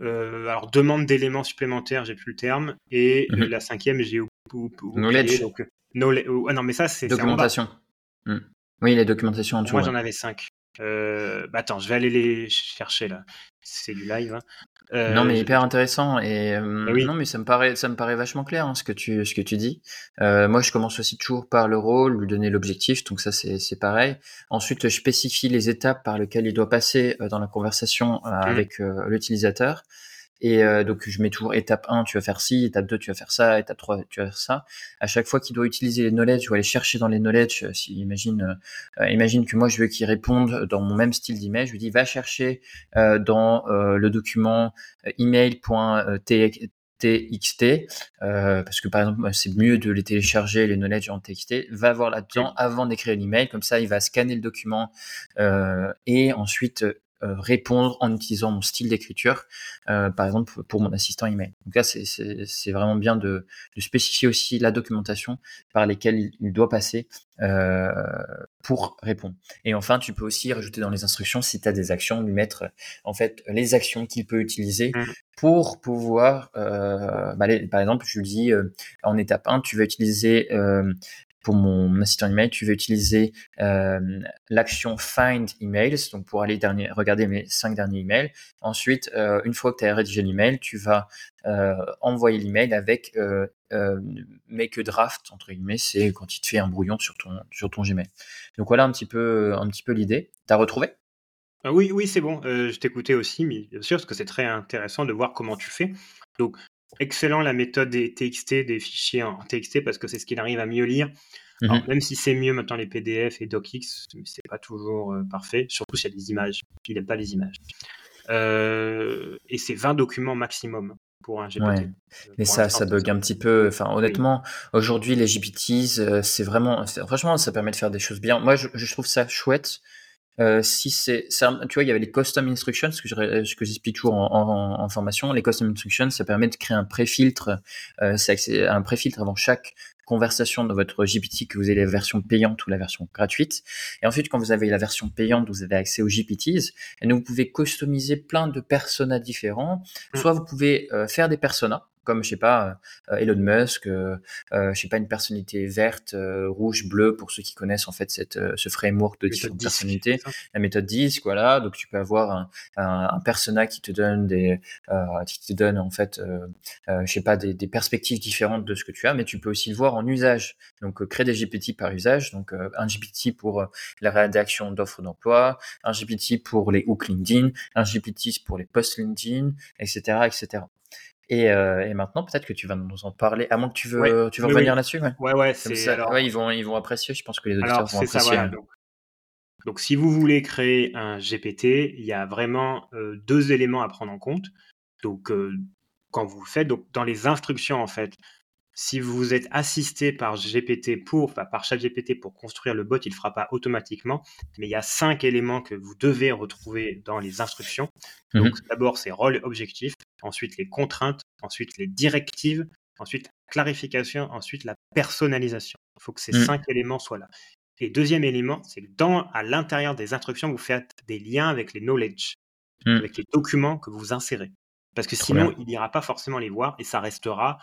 alors demande d'éléments supplémentaires, j'ai plus le terme, et mmh la cinquième, j'ai oublié. Knowledge. Donc, oh, ah non, mais ça, c'est. Documentation. Mmh. Oui, les documentations en dessous. Moi, j'en avais cinq. Euh, bah attends, je vais aller les chercher là. C'est du live. Hein. Euh, non, mais hyper intéressant et bah non, mais ça me paraît, ça me paraît vachement clair hein, ce que tu, ce que tu dis. Euh, moi, je commence aussi toujours par le rôle, lui donner l'objectif, donc ça c'est pareil. Ensuite, je spécifie les étapes par lesquelles il doit passer dans la conversation mmh. avec l'utilisateur. Et euh, donc, je mets toujours étape 1, tu vas faire ci, étape 2, tu vas faire ça, étape 3, tu vas faire ça. À chaque fois qu'il doit utiliser les knowledge ou aller chercher dans les knowledge, euh, si, imagine, euh, imagine que moi, je veux qu'il réponde dans mon même style d'email, je lui dis, va chercher dans le document email.txt, euh, parce que par exemple c'est mieux de les télécharger les knowledge en TXT va voir là-dedans avant d'écrire l'email comme ça il va scanner le document euh, et ensuite euh, répondre en utilisant mon style d'écriture, euh, par exemple pour mon assistant email. Donc là, c'est vraiment bien de, de, spécifier aussi la documentation par lesquelles il, doit passer euh, pour répondre. Et enfin, tu peux aussi rajouter dans les instructions, si tu as des actions, lui mettre en fait les actions qu'il peut utiliser mmh. pour pouvoir, euh, bah, par exemple, je lui dis en étape 1, tu vas utiliser pour mon assistant email, tu vas utiliser euh, l'action Find Emails, donc pour aller regarder mes cinq derniers emails. Ensuite, euh, une fois que tu as rédigé l'email, tu vas euh, envoyer l'email avec make a draft entre guillemets, c'est quand il te fait un brouillon sur ton sur ton Gmail. Donc voilà un petit peu un petit peu l'idée. T'as retrouvé? Ah Oui, oui, c'est bon. je t'écoutais aussi, mais bien sûr, parce que c'est très intéressant de voir comment tu fais. Donc, excellent la méthode des TXT, des fichiers en TXT, parce que c'est ce qu'il arrive à mieux lire. Mhm. même si c'est mieux maintenant les PDF et DocX, c'est pas toujours euh, parfait, surtout s'il y a des images. Il n'aime pas les images. Euh, et c'est 20 documents maximum pour un GPT. Ouais. Euh, Mais ça, ça bug un petit peu. Enfin, honnêtement, aujourd'hui, les GPTs, c'est vraiment, franchement, ça permet de faire des choses bien. Moi, je, je trouve ça chouette euh, si c'est, tu vois, il y avait les custom instructions, ce que, que j'explique toujours en, formation. Les custom instructions, ça permet de créer un préfiltre. Euh, c'est un préfiltre avant chaque conversation de votre GPT que vous avez la version payante ou la version gratuite. Et ensuite, quand vous avez la version payante, vous avez accès aux GPTs. Et donc, vous pouvez customiser plein de personas différents. Mmh. Soit vous pouvez euh, faire des personas comme je sais pas euh, Elon Musk, euh, euh, je sais pas une personnalité verte, rouge, bleue pour ceux qui connaissent en fait cette ce framework de différentes personnalités, la méthode disque, voilà. Donc tu peux avoir un, un, persona qui te donne des qui te donne en fait je sais pas des, des, perspectives différentes de ce que tu as, mais tu peux aussi le voir en usage. Donc créer des GPT par usage, donc un GPT pour la rédaction d'offres d'emploi, un GPT pour les hooks LinkedIn, un GPT pour les posts LinkedIn, etc., etc. Euh, et, maintenant, peut-être que tu vas nous en parler, à moins que tu veux, tu veux revenir là-dessus. Ouais, ouais, ouais, alors... ils, vont, ils vont apprécier. Je pense que les auditeurs vont apprécier. Ça, donc, si vous voulez créer un GPT, il y a vraiment euh, deux éléments à prendre en compte. Donc, euh, quand vous le faites, donc dans les instructions, en fait, si vous êtes assisté par GPT pour, enfin, par GPT pour construire le bot, il ne le fera pas automatiquement. Mais il y a cinq éléments que vous devez retrouver dans les instructions. Mhm. Donc, d'abord, c'est rôle et objectif. Ensuite, les contraintes. Ensuite, les directives. Ensuite, la clarification. Ensuite, la personnalisation. Il faut que ces mhm. cinq éléments soient là. Et deuxième élément, c'est que dans, à l'intérieur des instructions, vous faites des liens avec les knowledge, mhm. avec les documents que vous insérez. Parce que sinon, il n'ira pas forcément les voir et ça restera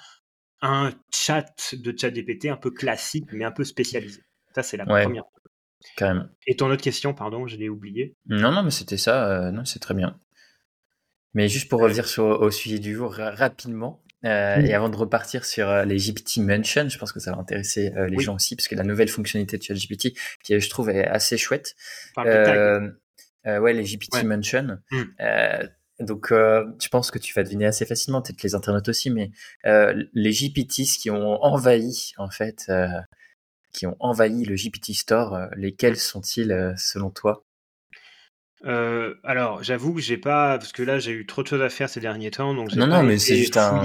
un chat de chat GPT un peu classique, mais un peu spécialisé. Ça, c'est la première. Carrément. Et ton autre question, pardon, je l'ai oublié. Non, non, mais c'était ça. Euh, non, c'est très bien. Mais juste pour revenir sur, au sujet du jour rapidement, Et avant de repartir sur les GPT Mention, je pense que ça va intéresser les gens aussi, parce que la nouvelle fonctionnalité de ChatGPT, qui je trouve est assez chouette. Euh, ouais, les GPT Mention. Hmm. Donc, je pense que tu vas deviner assez facilement, peut-être les internautes aussi, mais les GPTs qui ont envahi, en fait, qui ont envahi le GPT Store, lesquels sont-ils selon toi? Euh, alors, j'avoue que j'ai pas, parce que là, j'ai eu trop de choses à faire ces derniers temps, donc j'ai non, pas non, mais c'est juste un.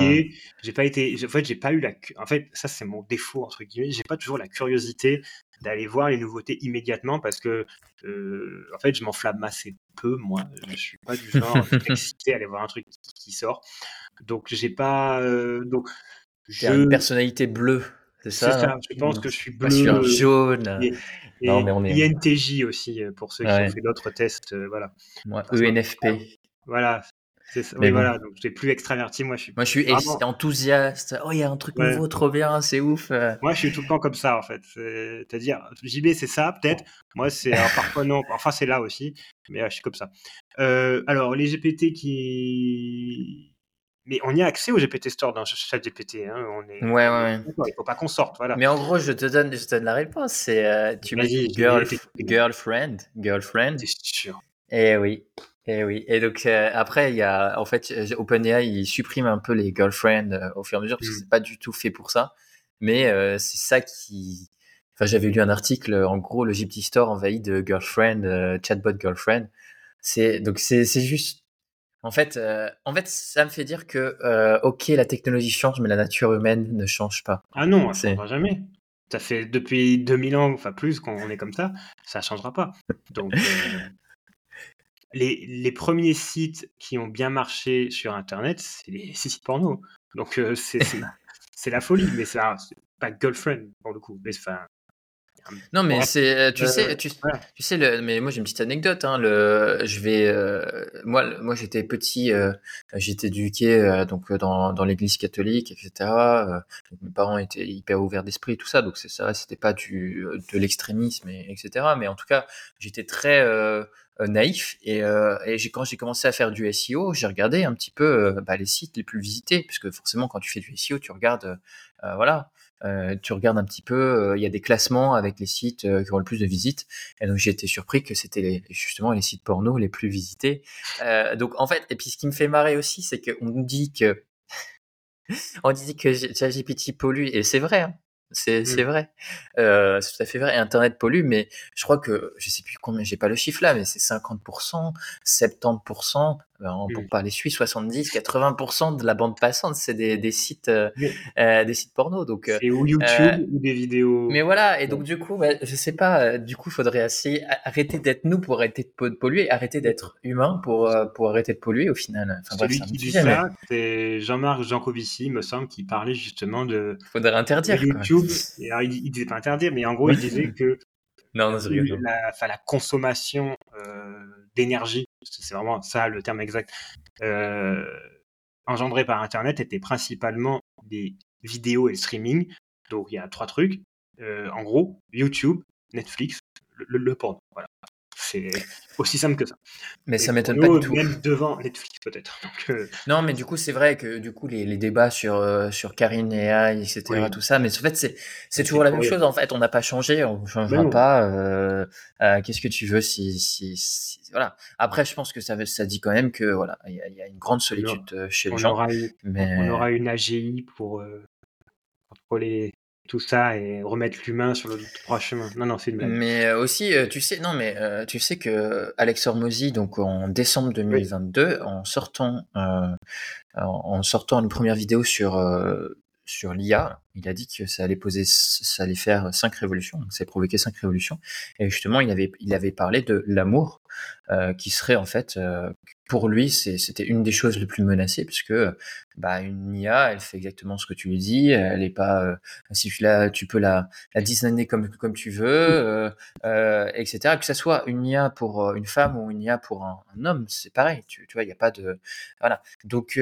J'ai pas été, en fait, j'ai pas eu la, en fait, ça c'est mon défaut entre guillemets. J'ai pas toujours la curiosité d'aller voir les nouveautés immédiatement parce que, euh, en fait, je m'enflamme assez peu, moi. Je suis pas du genre *laughs* excité à aller voir un truc qui, sort. Donc, j'ai pas, euh, donc. Je... une personnalité bleue. C'est ça, ça hein je pense que je suis bleu. Pas jaune. Et non, mais on est... INTJ aussi, euh, pour ceux qui ont fait d'autres tests. Euh, voilà. Moi, ENFP. Voilà. Ça. Oui, voilà. Donc, j'ai plus extraverti. Moi, je suis. Moi, je suis enthousiaste. Oh, il y a un truc nouveau, trop bien, c'est ouf. Euh. Moi, je suis tout le temps comme ça, en fait. C'est-à-dire, JB, c'est ça, peut-être. Moi, c'est parfois non. Enfin, c'est là aussi. Mais je suis comme ça. alors, les GPT qui mais on y a accès au GPT Store dans ChatGPT. Hein, on est, ouais, ouais, Il faut pas qu'on sorte. Voilà. Mais en gros, je te donne, je te donne la réponse. C'est, euh, tu dit girl, girlfriend. Girlfriend. C'est sûr. Et eh oui. Et eh oui. Et donc, euh, après, il y a, en fait, euh, OpenAI, il supprime un peu les girlfriends au fur et à mesure parce que mm. c'est pas du tout fait pour ça. Mais c'est ça qui. Enfin, j'avais lu un article, en gros, le GPT Store envahi de girlfriend, chatbot girlfriend. C'est, donc, c'est juste en fait, euh, en fait, ça me fait dire que, euh, ok, la technologie change, mais la nature humaine ne change pas. Ah non, ça ne changera jamais. Ça fait depuis 2000 ans, enfin plus, qu'on est comme ça, ça ne changera pas. Donc, *laughs* euh, les, les, premiers sites qui ont bien marché sur Internet, c'est les sites porno. Donc, c'est la folie, mais c'est pas girlfriend pour le coup. Mais enfin, non, mais c'est, euh, tu sais, tu, sais, le, mais moi j'ai une petite anecdote. Hein, le, je vais, euh, moi, moi j'étais petit, euh, j'étais éduqué donc dans, dans l'église catholique, etc. mes parents étaient hyper ouverts d'esprit, tout ça, donc c'est ça, c'était pas du de l'extrémisme, etc. Mais en tout cas, j'étais très naïf et, et quand j'ai commencé à faire du SEO, j'ai regardé un petit peu bah, les sites les plus visités, puisque forcément quand tu fais du SEO, tu regardes, voilà euh, tu regardes un petit peu, euh, il y a des classements avec les sites euh, qui ont le plus de visites. Et donc j'ai été surpris que c'était justement les sites porno les plus visités. donc en fait, et puis ce qui me fait marrer aussi, c'est qu'on nous dit que *laughs* on dit que ChatGPT pollue, et c'est vrai. Hein. C'est mmh. vrai. Euh, c'est tout à fait vrai. Internet pollue, mais je crois que, je sais plus combien, j'ai pas le chiffre là, mais c'est 50%, 70%, on pour parler suisse, 70, 80% de la bande passante, c'est des, des, sites, euh, euh, des sites porno. Donc, c'est ou YouTube ou des vidéos. Mais voilà. Et donc, du coup, bah, je sais pas, du coup, il faudrait assez arrêter d'être nous pour arrêter de polluer, arrêter d'être humain pour, pour arrêter de polluer au final. Enfin, Celui qui dit ça, c'est Jean-Marc Jancovici, me semble, qui parlait justement de. Faudrait interdire. YouTube il, disait pas interdire, mais en gros, il disait *laughs* que non, la, la, consommation euh, d'énergie, c'est vraiment ça le terme exact, euh, engendrée par Internet était principalement des vidéos et le streaming. Donc il y a trois trucs. Euh, en gros, YouTube, Netflix, le, le porno. Voilà. C'est aussi simple que ça. Mais ça m'étonne pas du tout. Même devant Netflix peut-être. Euh, non, mais du coup c'est vrai que du coup les, les débats sur euh, sur Karine et AI, etc. Tout ça, mais en fait c'est c'est toujours la même chose. En fait, on n'a pas changé, on changera pas. Euh, qu'est-ce que tu veux si, si, voilà. Après, je pense que ça ça dit quand même que voilà, il y, a une grande solitude chez les gens. mais... On aura une AGI pour contrôler tout ça et remettre l'humain sur le droit chemin. Non, non, c'est une blague. Mais euh, aussi, euh, tu sais, non, mais euh, tu sais que Alex Hormozy, donc en décembre 2022, en sortant, en sortant une première vidéo sur sur l'IA, il a dit que ça allait poser, ça allait faire cinq révolutions, donc ça allait provoquer cinq révolutions. Et justement, il avait, il avait parlé de l'amour, euh, qui serait en fait, pour lui, c'était une des choses les plus menacées, puisque bah, une IA, elle fait exactement ce que tu lui dis, elle est pas, euh, si tu la, tu peux la, la designer comme comme tu veux, etc. Que ça soit une IA pour une femme ou une IA pour un, un homme, c'est pareil. Tu, tu vois, il n'y a pas de, voilà. Donc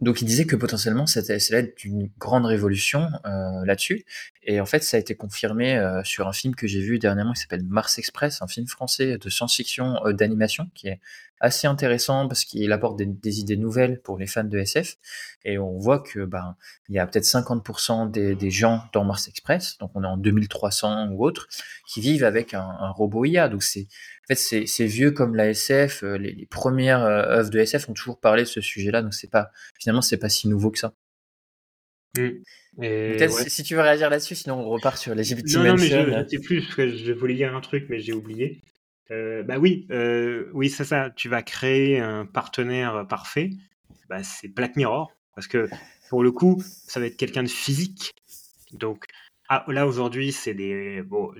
donc il disait que potentiellement c'était être une grande révolution euh, là-dessus Et en fait, ça a été confirmé euh, sur un film que j'ai vu dernièrement qui s'appelle Mars Express, un film français de science-fiction euh, d'animation qui est assez intéressant parce qu'il apporte des, idées nouvelles pour les fans de SF. Et on voit que ben il y a peut-être 50% des, des, gens dans Mars Express, donc on est en 2300 ou autre, qui vivent avec un, un robot IA. Donc c'est fait c'est vieux comme la SF. Euh, les, les premières œuvres de SF ont toujours parlé de ce sujet-là. Donc c'est pas finalement c'est pas si nouveau que ça. Mmh. Peut-être si, tu veux réagir là-dessus, sinon on repart sur les Non, non, mais je, sais plus, parce que je voulais dire un truc, mais j'ai oublié. Euh, bah oui, euh, oui, c'est ça. Tu vas créer un partenaire parfait. Bah, c'est Black Mirror, parce que pour le coup, ça va être quelqu'un de physique. Donc ah, là aujourd'hui, c'est des bon,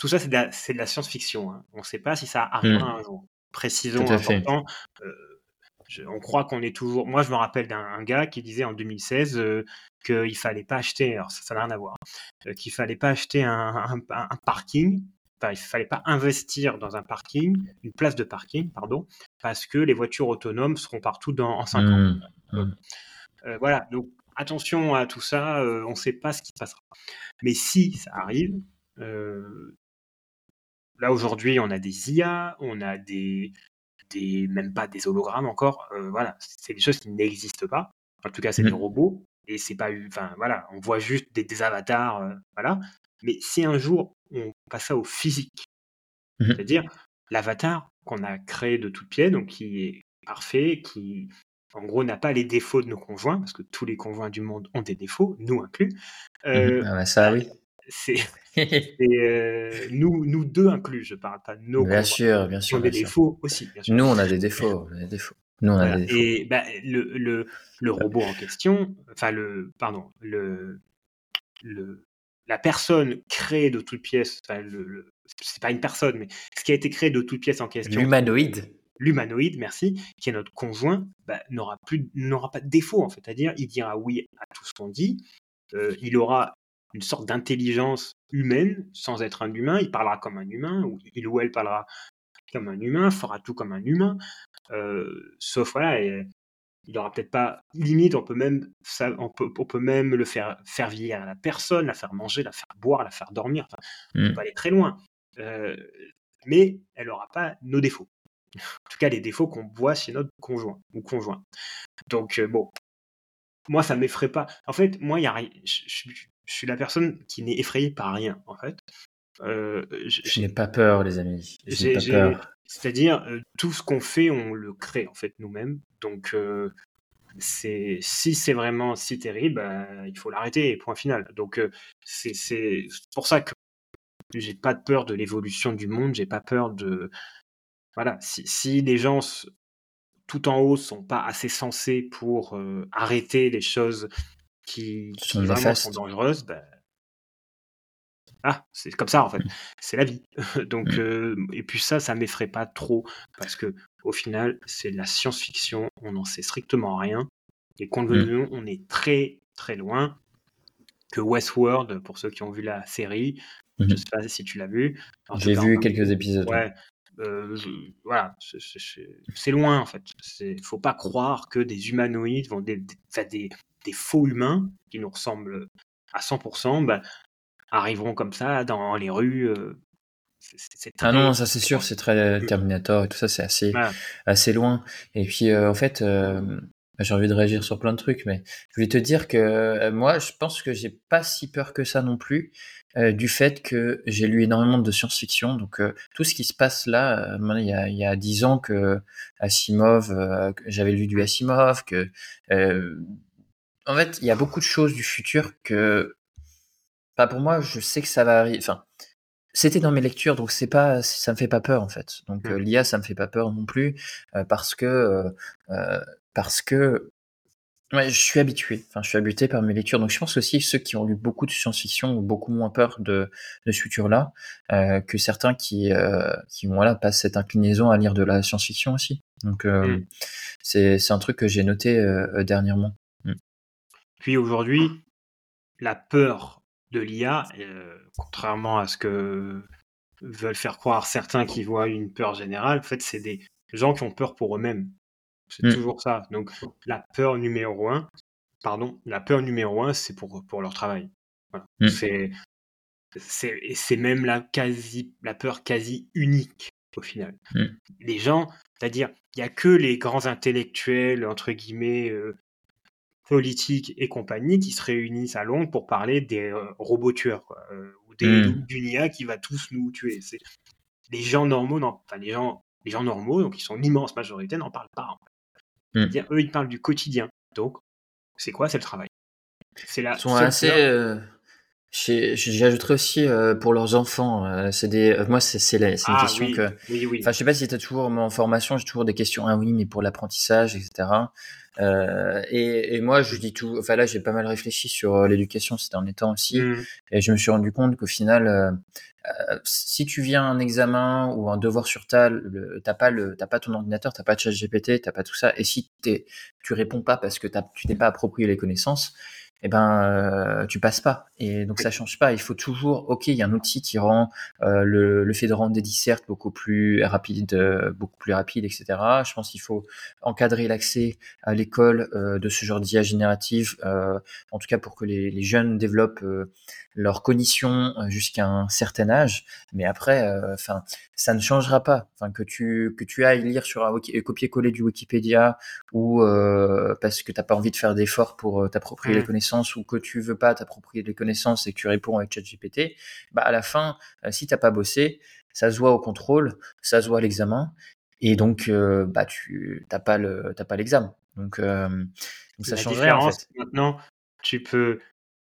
tout ça, c'est de la, la science-fiction. Hein. On ne sait pas si ça arrivera mmh. un jour. Précisons important. Euh, on croit qu'on est toujours. Moi, je me rappelle d'un gars qui disait en 2016 euh, qu'il fallait pas acheter. Alors ça, n'a rien à voir. Hein, euh, qu'il fallait pas acheter un, parking. Enfin, il fallait pas investir dans un parking, une place de parking, pardon, parce que les voitures autonomes seront partout dans, en 5 ans. Mmh, mmh. Euh, voilà. Donc attention à tout ça. on ne sait pas ce qui se passera. Mais si ça arrive. Là aujourd'hui, on a des IA, on a des, même pas des hologrammes encore. Euh, voilà, c'est des choses qui n'existent pas. En tout cas, c'est des mmh. robots et c'est pas, enfin voilà, on voit juste des, avatars, euh, voilà. Mais si un jour on passe au physique, mmh c'est-à-dire l'avatar qu'on a créé de toutes pièces, donc qui est parfait, qui en gros n'a pas les défauts de nos conjoints, parce que tous les conjoints du monde ont des défauts, nous inclus. Mmh euh, ah bah ça oui c'est euh, nous, nous deux inclus, je parle pas de nos Bien sûr, bien sûr. ont des défauts aussi. Nous, on a des défauts. On a des défauts. Nous, on a des défauts. Et bah, le, le, le, robot en question, enfin, le, pardon, le, le, la personne créée de toutes pièces, enfin, le, c'est pas une personne, mais ce qui a été créé de toutes pièces en question. L'humanoïde. L'humanoïde, merci, qui est notre conjoint, bah, n'aura plus, n'aura pas de défaut en fait. C'est-à-dire, il dira oui à tout ce qu'on dit. Euh, il aura une sorte d'intelligence humaine sans être un humain. Il parlera comme un humain, ou il ou elle parlera comme un humain, fera tout comme un humain. Euh, sauf voilà, et, il aura peut-être pas limite. On peut même, ça, on peut, on peut même le faire faire vieillir à la personne, la faire manger, la faire boire, la faire dormir. Enfin, on peut mm. aller très loin. Euh, mais elle n'aura pas nos défauts. En tout cas, les défauts qu'on voit chez notre conjoint ou conjoint. Donc, euh, bon, moi, ça m'effraie pas. En fait, moi, il y a je, je suis la personne qui n'est effrayée par rien, en fait. Euh, je n'ai pas peur, les amis. J'ai pas peur. C'est-à-dire, euh, tout ce qu'on fait, on le crée, en fait, nous-mêmes. Donc, euh, c'est si c'est vraiment si terrible, bah, il faut l'arrêter, point final. Donc, c'est pour ça que j'ai pas peur de l'évolution du monde, j'ai pas peur de. Voilà, si, si les gens tout en haut sont pas assez sensés pour arrêter les choses qui, vraiment sont dangereuses, ben... ah, c'est comme ça en fait, mmh. c'est la vie. *laughs* Donc, mmh. euh, et puis ça, ça m'effraie pas trop parce que au final, c'est de la science-fiction, on n'en sait strictement rien. Et quand mmh. on est très très loin que Westworld, pour ceux qui ont vu la série. Je sais pas si tu l'as vu. J'ai vu quelques épisodes. Ouais. Euh, voilà, c'est loin en fait. Il faut pas croire que des humanoïdes vont des, des, des faux humains qui nous ressemblent à 100%, bah, arriveront comme ça dans les rues. Euh, ah non, ça c'est sûr, c'est très Terminator et tout ça, c'est assez, assez loin. Et puis euh, en fait, euh, j'ai envie de réagir sur plein de trucs, mais je voulais te dire que moi, je pense que j'ai pas si peur que ça non plus. du fait que j'ai lu énormément de science-fiction, donc tout ce qui se passe là, il y a il y a dix ans que Asimov, j'avais lu du Asimov, que en fait, il y a beaucoup de choses du futur que, pas pour moi, je sais que ça va arriver. Enfin, c'était dans mes lectures, donc c'est pas, ça me fait pas peur en fait. Donc mmh. euh, l'IA, ça me fait pas peur non plus euh, parce que euh, parce que je suis habitué. Enfin, je suis habitué par mes lectures. Donc je pense aussi ceux qui ont lu beaucoup de science-fiction ont beaucoup moins peur de, de ce futur-là que certains qui qui voilà passent cette inclinaison à lire de la science-fiction aussi. Donc mmh. c'est c'est un truc que j'ai noté dernièrement. Puis aujourd'hui, la peur de l'IA, euh, contrairement à ce que veulent faire croire certains qui voient une peur générale, en fait, c'est des gens qui ont peur pour eux-mêmes. C'est mmh. toujours ça. Donc, la peur numéro un, pardon, la peur numéro un, c'est pour, pour leur travail. Mm. C'est c'est c'est même la quasi la peur quasi unique au final. Mm. Les gens, c'est-à-dire, il y a que les grands intellectuels entre guillemets euh, politiques et compagnie qui se réunissent à Londres pour parler des euh, robots tueurs euh, ou des mmh. d'une IA qui va tous nous tuer. C'est les gens normaux, non, enfin les gens les gens normaux, donc ils sont l'immense majorité, n'en parlent pas. Mmh. Dire, eux, ils parlent du quotidien. Donc, c'est quoi? C'est le travail. C'est la. Ils sont assez. J'ajouterais aussi euh, pour leurs enfants. Euh, c'est des, euh, moi, c'est une ah question que. Oui, oui. Enfin, je sais pas si tu as toujours en formation, j'ai toujours des questions. Ah oui, mais pour l'apprentissage, etc. Euh, et, et, moi, je dis tout. Enfin, là, j'ai pas mal réfléchi sur l'éducation ces derniers temps aussi, mmh. et je me suis rendu compte qu'au final, euh, si tu viens un examen ou un devoir sur table, t'as pas le, t'as pas ton ordinateur, t'as pas de chat GPT, t'as pas tout ça, et si t'es, tu réponds pas parce que tu t'es pas approprié les connaissances, eh ben euh, tu passes pas. Et donc ça change pas. Il faut toujours ok il y a un outil qui rend euh, le, le, fait de rendre des dissertes beaucoup plus rapide euh, beaucoup plus rapide etc je pense qu'il faut encadrer l'accès à l'école euh, de ce genre d'IA générative en tout cas pour que les, les jeunes développent leur cognition jusqu'à un certain âge. Mais après enfin ça ne changera pas enfin que tu que tu ailles lire sur un copier-coller du Wikipédia ou parce que t'as pas envie de faire d'efforts pour t'approprier les connaissances ou que tu veux pas t'approprier des connaissances et que tu réponds avec ChatGPT, bah à la fin, euh, si t'as pas bossé, ça se voit au contrôle, ça se voit à l'examen, et donc euh, bah tu t'as pas le t'as pas l'examen. Donc, euh, ça change rien en fait. Maintenant, tu peux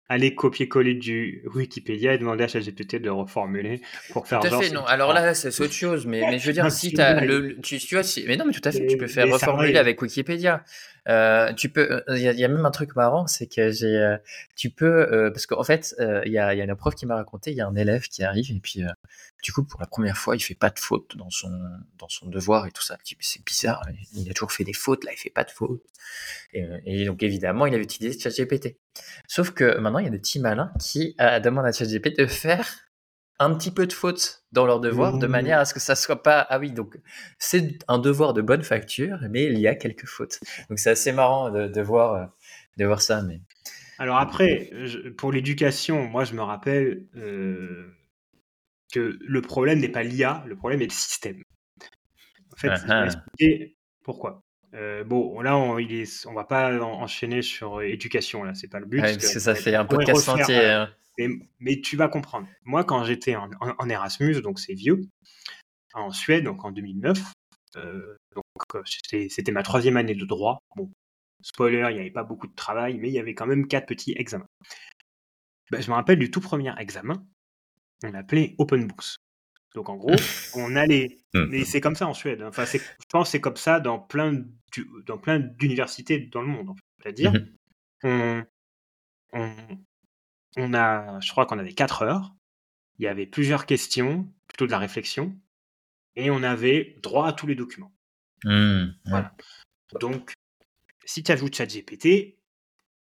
aller copier-coller du Wikipédia et demander à ChatGPT de reformuler pour faire tout à fait, non. Alors là, c'est autre chose, mais, mais je veux dire, si as le, tu, tu vois, si, mais non, mais tout à fait, tu peux faire reformuler avec Wikipédia. Euh, tu peux, il y, a même un truc marrant, c'est que j'ai, euh, tu peux, euh, parce qu'en fait, il y a, y a une prof qui m'a raconté, il y a un élève qui arrive et puis, du coup, pour la première fois, il fait pas de faute dans son, dans son devoir et tout ça. C'est bizarre, il a toujours fait des fautes, là, il fait pas de faute. Et, et donc évidemment, il avait utilisé ChatGPT. Sauf que maintenant, il y a des petits malins qui euh, demandent à ChatGPT de faire un petit peu de fautes dans leur devoir, de manière à ce que ça soit pas. Ah oui, donc c'est un devoir de bonne facture, mais il y a quelques fautes. Donc c'est assez marrant de, voir, euh, de voir ça. Mais alors après, pour l'éducation, moi je me rappelle euh, que le problème n'est pas l'IA, le problème est le système. En fait, je vais uh-huh. expliquer pourquoi? Euh, bon, là, on, il est, on va pas enchaîner sur éducation, là, c'est pas le but. parce que ça fait un podcast entier. Hein. Mais, tu vas comprendre. Moi, quand j'étais en, Erasmus, donc c'est vieux, en Suède, donc en 2009, euh, donc c'était ma troisième année de droit. Bon, spoiler, il n'y avait pas beaucoup de travail, mais il y avait quand même quatre petits examens. Ben, je me rappelle du tout premier examen, on l'appelait Open Books. Donc en gros, on allait, mmh. mais c'est comme ça en Suède. Enfin, je pense que c'est comme ça dans plein, dans plein d'universités dans le monde. C'est-à-dire, mmh on, on, a, je crois qu'on avait 4 heures. Il y avait plusieurs questions, plutôt de la réflexion, et on avait droit à tous les documents. Mmh, voilà. Donc, si tu ajoutes ChatGPT,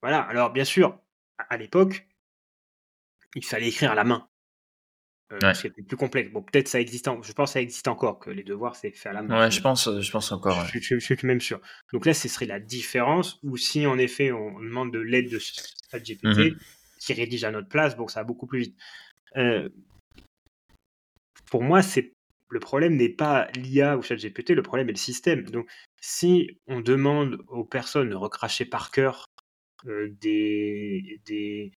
voilà. Alors bien sûr, à l'époque, il fallait écrire à la main. Euh, c'était plus complexe. Bon, peut-être ça existe. Je pense que ça existe encore que les devoirs c'est fait à la main. Ouais, je pense, je pense encore. Je, suis même sûr. Donc là, ce serait la différence. Ou si en effet on demande de l'aide de ChatGPT mmh qui rédige à notre place, bon, ça va beaucoup plus vite. Euh, pour moi, c'est le problème n'est pas l'IA ou ChatGPT, le problème est le système. Donc, si on demande aux personnes de recracher par cœur euh, des, des,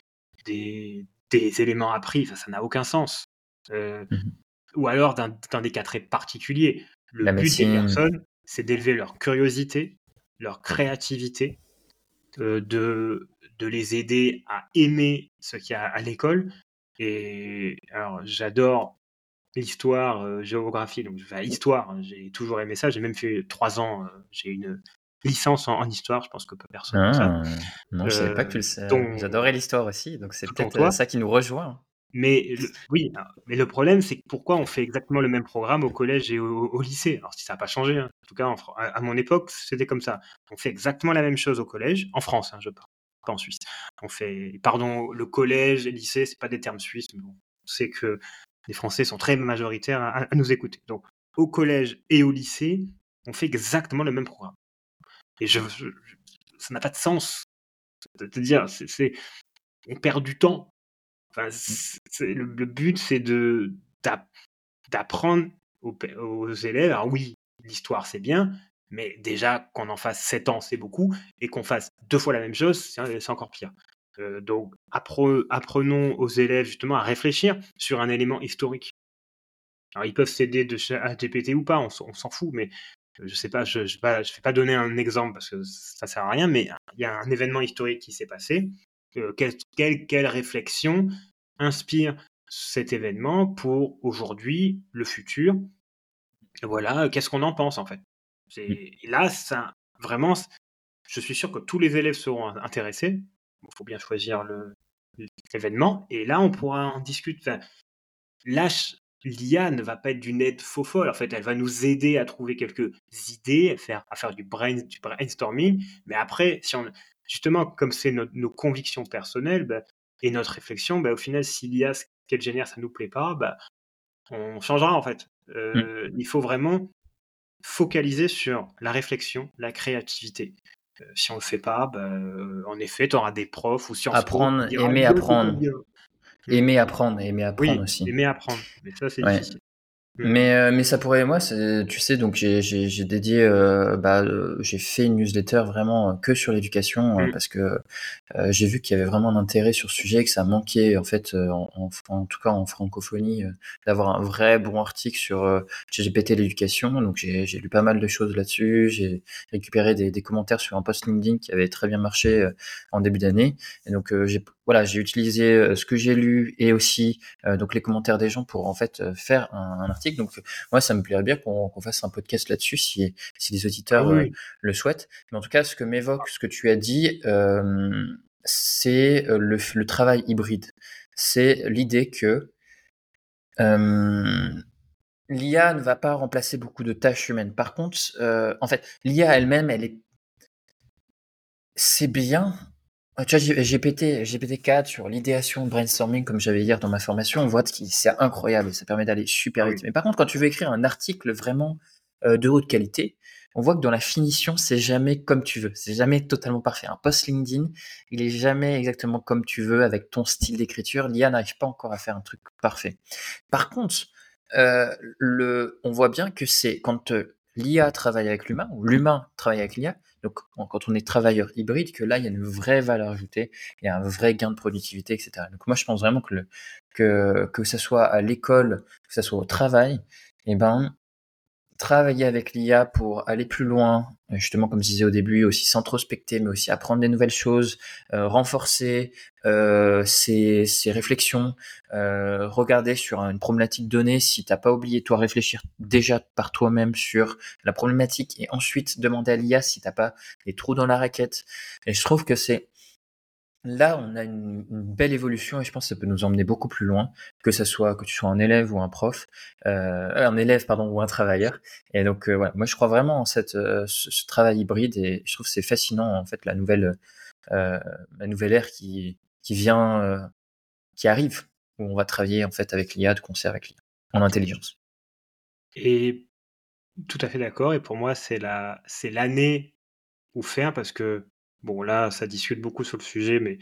des, des, éléments appris, ça n'a aucun sens. Euh, mmh ou alors dans, des cas très particuliers. Le but des personnes, c'est d'élever leur curiosité, leur créativité, euh, de, de les aider à aimer ce qu'il y a à l'école. Et alors, j'adore l'histoire, euh, géographie, donc je fais histoire, hein, j'ai toujours aimé ça, j'ai même fait trois ans, j'ai une licence en, histoire, je pense que personne ça. Ah, non, je savais pas que tu le sais. J'adorais l'histoire aussi, donc c'est peut-être ça qui nous rejoint. Mais oui, mais le problème, c'est pourquoi on fait exactement le même programme au collège et au, lycée? Alors, si ça n'a pas changé, hein. en tout cas, à, mon époque, c'était comme ça. On fait exactement la même chose au collège, en France, hein, je parle, pas en Suisse. On fait, pardon, le collège et le lycée, c'est pas des termes suisses, mais bon, on sait que les Français sont très majoritaires à, nous écouter. Donc, au collège et au lycée, on fait exactement le même programme. Et je, ça n'a pas de sens. de dire, c'est, on perd du temps Enfin, le, but, c'est de d'apprendre aux, élèves. Alors oui, l'histoire, c'est bien, mais déjà qu'on en fasse 7 ans, c'est beaucoup, et qu'on fasse deux fois la même chose, c'est encore pire. Euh, donc, apprenons aux élèves justement à réfléchir sur un élément historique. Alors, ils peuvent s'aider de GPT ou pas, on, s'en fout, mais euh, je sais pas, je ne vais pas donner un exemple parce que ça sert à rien, mais il y a un événement historique qui s'est passé. Euh, quelle, quelle, réflexion inspire cet événement pour aujourd'hui, le futur? Voilà, qu'est-ce qu'on en pense en fait? Et là, ça, vraiment, je suis sûr que tous les élèves seront intéressés. Il faut bien choisir l'événement. Et là, on pourra en discuter. là, l'IA ne va pas être d'une aide faux folle. En fait, elle va nous aider à trouver quelques idées, à faire, à faire du, brain, du brainstorming. Mais après, si on, justement, comme c'est nos convictions personnelles bah, et notre réflexion, bah, au final, si l'IA, ce qu'elle génère, ça ne nous plaît pas, bah, on changera en fait. Euh, mmh. Il faut vraiment focaliser sur la réflexion, la créativité. Euh, si on le fait pas, bah, euh, en effet, tu auras des profs ou sciences apprendre, aimer apprendre. Aimer apprendre, aimer apprendre oui, aussi. Aimer apprendre, mais ça c'est difficile. Mm. Mais, euh, mais ça pourrait, moi, tu sais, donc j'ai, dédié, euh, bah, euh, j'ai fait une newsletter vraiment que sur l'éducation mm. parce que j'ai vu qu'il y avait vraiment un intérêt sur ce sujet, que ça manquait en fait, en, en, tout cas en francophonie, d'avoir un vrai bon article sur GPT l'éducation. Donc j'ai, j'ai lu pas mal de choses là-dessus, j'ai récupéré des, des, commentaires sur un post LinkedIn qui avait très bien marché en début d'année. Et donc j'ai voilà, j'ai utilisé ce que j'ai lu et aussi donc les commentaires des gens pour en fait faire un, un article. Donc moi, ça me plairait bien qu'on fasse un podcast là-dessus si, si les auditeurs ah le souhaitent. Mais en tout cas, ce que m'évoque ce que tu as dit, c'est le, le, travail hybride. C'est l'idée que l'IA ne va pas remplacer beaucoup de tâches humaines. Par contre, en fait, l'IA elle-même, elle est c'est bien ah, tu vois, GPT, GPT-4 sur l'idéation, brainstorming, comme j'avais hier dans ma formation, on voit que c'est incroyable, ça permet d'aller super vite. Mais par contre, quand tu veux écrire un article vraiment euh, de haute qualité, on voit que dans la finition, c'est jamais comme tu veux, c'est jamais totalement parfait. Un post LinkedIn, il est jamais exactement comme tu veux avec ton style d'écriture. L'IA n'arrive pas encore à faire un truc parfait. Par contre, euh, le, on voit bien que c'est quand euh, l'IA travaille avec l'humain ou l'humain travaille avec l'IA, donc, quand on est travailleur hybride, que là, il y a une vraie valeur ajoutée, il y a un vrai gain de productivité, etc. Donc, moi, je pense vraiment que, que, que ce soit à l'école, que ce soit au travail, eh ben, travailler avec l'IA pour aller plus loin, justement comme je disais au début, aussi s'introspecter, mais aussi apprendre des nouvelles choses, euh, renforcer euh, ses, réflexions, euh, regarder sur une problématique donnée, si t'as pas oublié toi réfléchir déjà par toi-même sur la problématique et ensuite demander à l'IA si t'as pas des trous dans la raquette. Et je trouve que c'est Là, on a une, belle évolution et je pense que ça peut nous emmener beaucoup plus loin, que ça soit que tu sois un élève ou un prof, euh, un élève pardon ou un travailleur. Et donc euh, voilà, moi je crois vraiment en cette euh, ce, travail hybride et je trouve c'est fascinant en fait la nouvelle euh, la nouvelle ère qui qui vient euh, qui arrive où on va travailler en fait avec l'IA de concert avec l'IA en intelligence. Et tout à fait d'accord. Et pour moi c'est la c'est l'année où faire parce que Bon, là, ça discute beaucoup sur le sujet, mais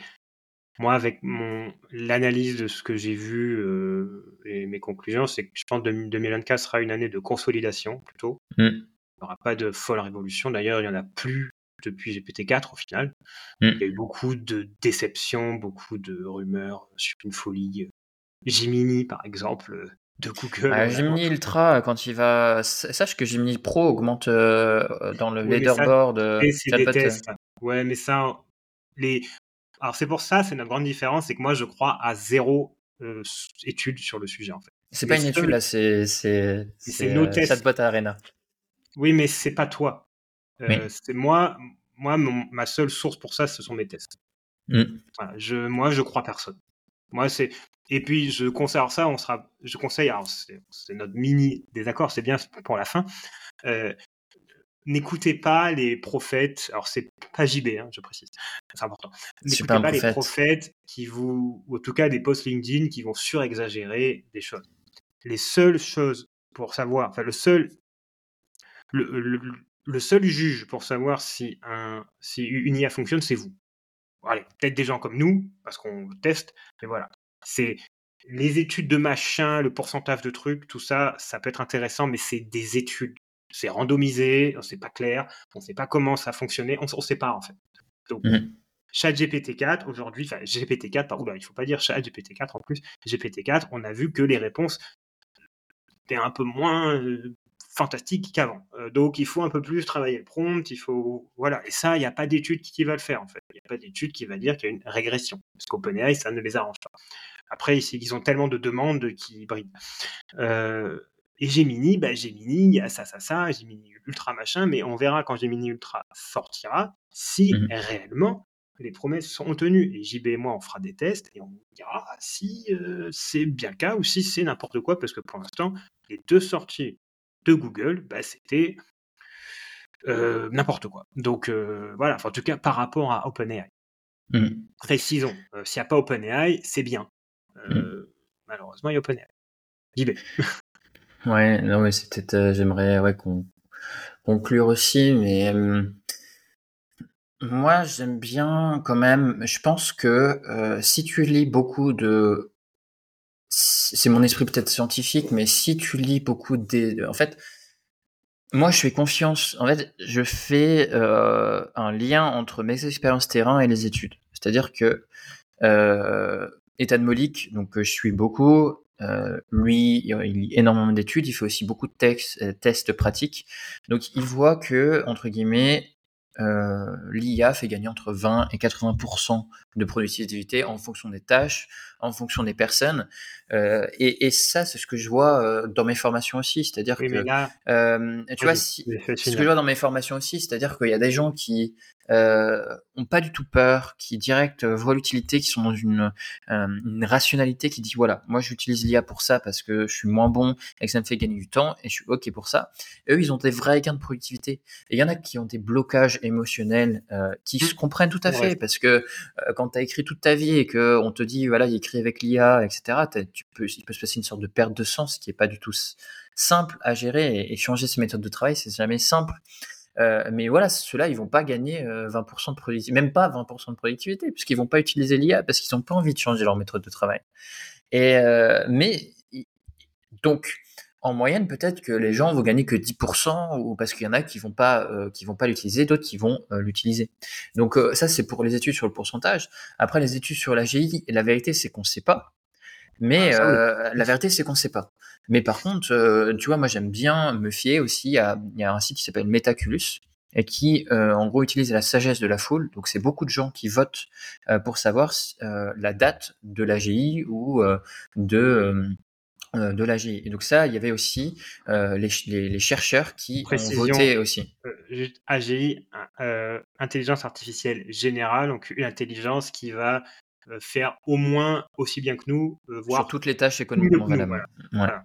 moi, avec mon l'analyse de ce que j'ai vu euh, et mes conclusions, c'est que je pense que 2024 sera une année de consolidation plutôt. Mmh. Il n'y aura pas de folle révolution. D'ailleurs, il n'y en a plus depuis GPT-4 au final. Mmh. Il y a eu beaucoup de déceptions, beaucoup de rumeurs sur une folie. Gemini, par exemple, de Google. Ah, Ultra, quand il va. Sache que Gemini Pro augmente euh, dans le leaderboard. C'est des tests. Ouais, mais ça, les. Alors c'est pour ça, c'est notre grande différence, c'est que moi je crois à zéro euh, étude sur le sujet en fait. C'est pas une étude là, c'est c'est tests. à Arena. Oui, mais c'est pas toi. Euh, c'est moi, moi ma seule source pour ça, ce sont mes tests. Mmh. je, moi, je crois personne. Moi, c'est et puis je conseille ça, on sera, je conseille, alors c'est notre mini désaccord, c'est bien pour la fin. Euh, n'écoutez pas les prophètes, alors c'est pas JB, hein, je précise, c'est important. N'écoutez pas les prophètes qui vous, ou en tout cas des posts LinkedIn qui vont surexagérer des choses. Les seules choses pour savoir, enfin le seul, le, le, seul juge pour savoir si, un, si une IA fonctionne, c'est vous. Allez, peut-être des gens comme nous, parce qu'on teste, mais voilà. c'est les études de machin, le pourcentage de trucs, tout ça, ça peut être intéressant, mais c'est des études. C'est randomisé, c'est pas clair, on sait pas comment ça fonctionnait, on, ne sait pas en fait. Donc, mmh. chat GPT-4, aujourd'hui, enfin GPT-4, pardon, il faut pas dire chat GPT-4 en plus, GPT-4, on a vu que les réponses étaient un peu moins euh, fantastiques qu'avant. Euh, donc il faut un peu plus travailler le prompt, il faut voilà. Et ça, il n'y a pas d'étude qui va le faire en fait. Il n'y a pas d'étude qui va dire qu'il y a une régression, parce qu'OpenAI ça ne les arrange pas. Après, ils ont tellement de demandes qui brident. Euh, et Gemini, bah Gemini, il y a ça, ça, ça, Gemini Ultra machin, mais on verra quand Gemini Ultra sortira si mmh réellement les promesses sont tenues. Et JB et moi, on fera des tests et on dira si euh, c'est bien le cas ou si c'est n'importe quoi, parce que pour l'instant, les deux sorties de Google, bah, c'était euh, n'importe quoi. Donc voilà, en tout cas par rapport à OpenAI. Mmh. Précisons, s'il n'y a pas OpenAI, c'est bien. Mmh. Euh, malheureusement, il y a OpenAI. JB. *laughs* ouais, non, mais c'était. Euh, j'aimerais ouais, conclure aussi, mais. Euh, moi, j'aime bien quand même. Je pense que si tu lis beaucoup de. C'est mon esprit peut-être scientifique, mais si tu lis beaucoup des. En fait, moi, je fais confiance. En fait, je fais un lien entre mes expériences terrain et les études. C'est-à-dire que Ethan Molik, donc je suis beaucoup. Euh, lui, il lit énormément d'études, il fait aussi beaucoup de textes, euh, tests pratiques. Donc, il voit que, entre guillemets, euh, l'IA fait gagner entre 20 et 80% de productivité en fonction des tâches, en fonction des personnes. Euh, et, et, ça, c'est ce que je vois euh, dans mes formations aussi. C'est-à-dire que, tu vois, si, ce que je vois dans mes formations aussi, c'est-à-dire qu'il y a des gens qui euh, ont pas du tout peur, qui direct voient l'utilité, qui sont dans une, une rationalité qui dit voilà, moi j'utilise l'IA pour ça parce que je suis moins bon et que ça me fait gagner du temps et je suis ok pour ça. eux, ils ont des vrais gains de productivité. Et il y en a qui ont des blocages émotionnels qui mmh. se comprennent tout à fait parce que quand tu as écrit toute ta vie et que on te dit voilà, il écrit avec l'IA, etc., tu peux, il peut se passer une sorte de perte de sens qui est pas du tout simple à gérer et, changer ses méthodes de travail, c'est jamais simple. Euh, mais voilà, ceux-là, ils vont pas gagner 20% euh, de productivité, même pas 20% de productivité, puisqu'ils vont pas utiliser l'IA parce qu'ils ont pas envie de changer leur méthode de travail. Et euh, mais donc en moyenne, peut-être que les gens vont gagner que 10%, ou parce qu'il y en a qui vont pas, euh, qui vont pas l'utiliser, d'autres qui vont euh, l'utiliser. Donc euh, ça, c'est pour les études sur le pourcentage. Après, les études sur la GI, la vérité, c'est qu'on sait pas. Mais ah, la vérité, c'est qu'on sait pas. Mais par contre, tu vois, moi, j'aime bien me fier aussi à, il y a un site qui s'appelle Metaculus, et qui, en gros, utilise la sagesse de la foule. Donc, c'est beaucoup de gens qui votent pour savoir la date de l'AGI ou de euh, de l'AGI. Et donc ça, il y avait aussi euh, les, les, chercheurs qui ont voté aussi. Euh, AGI, intelligence artificielle générale, donc une intelligence qui va faire au moins aussi bien que nous, voir sur toutes les tâches économiquement valables. Voilà.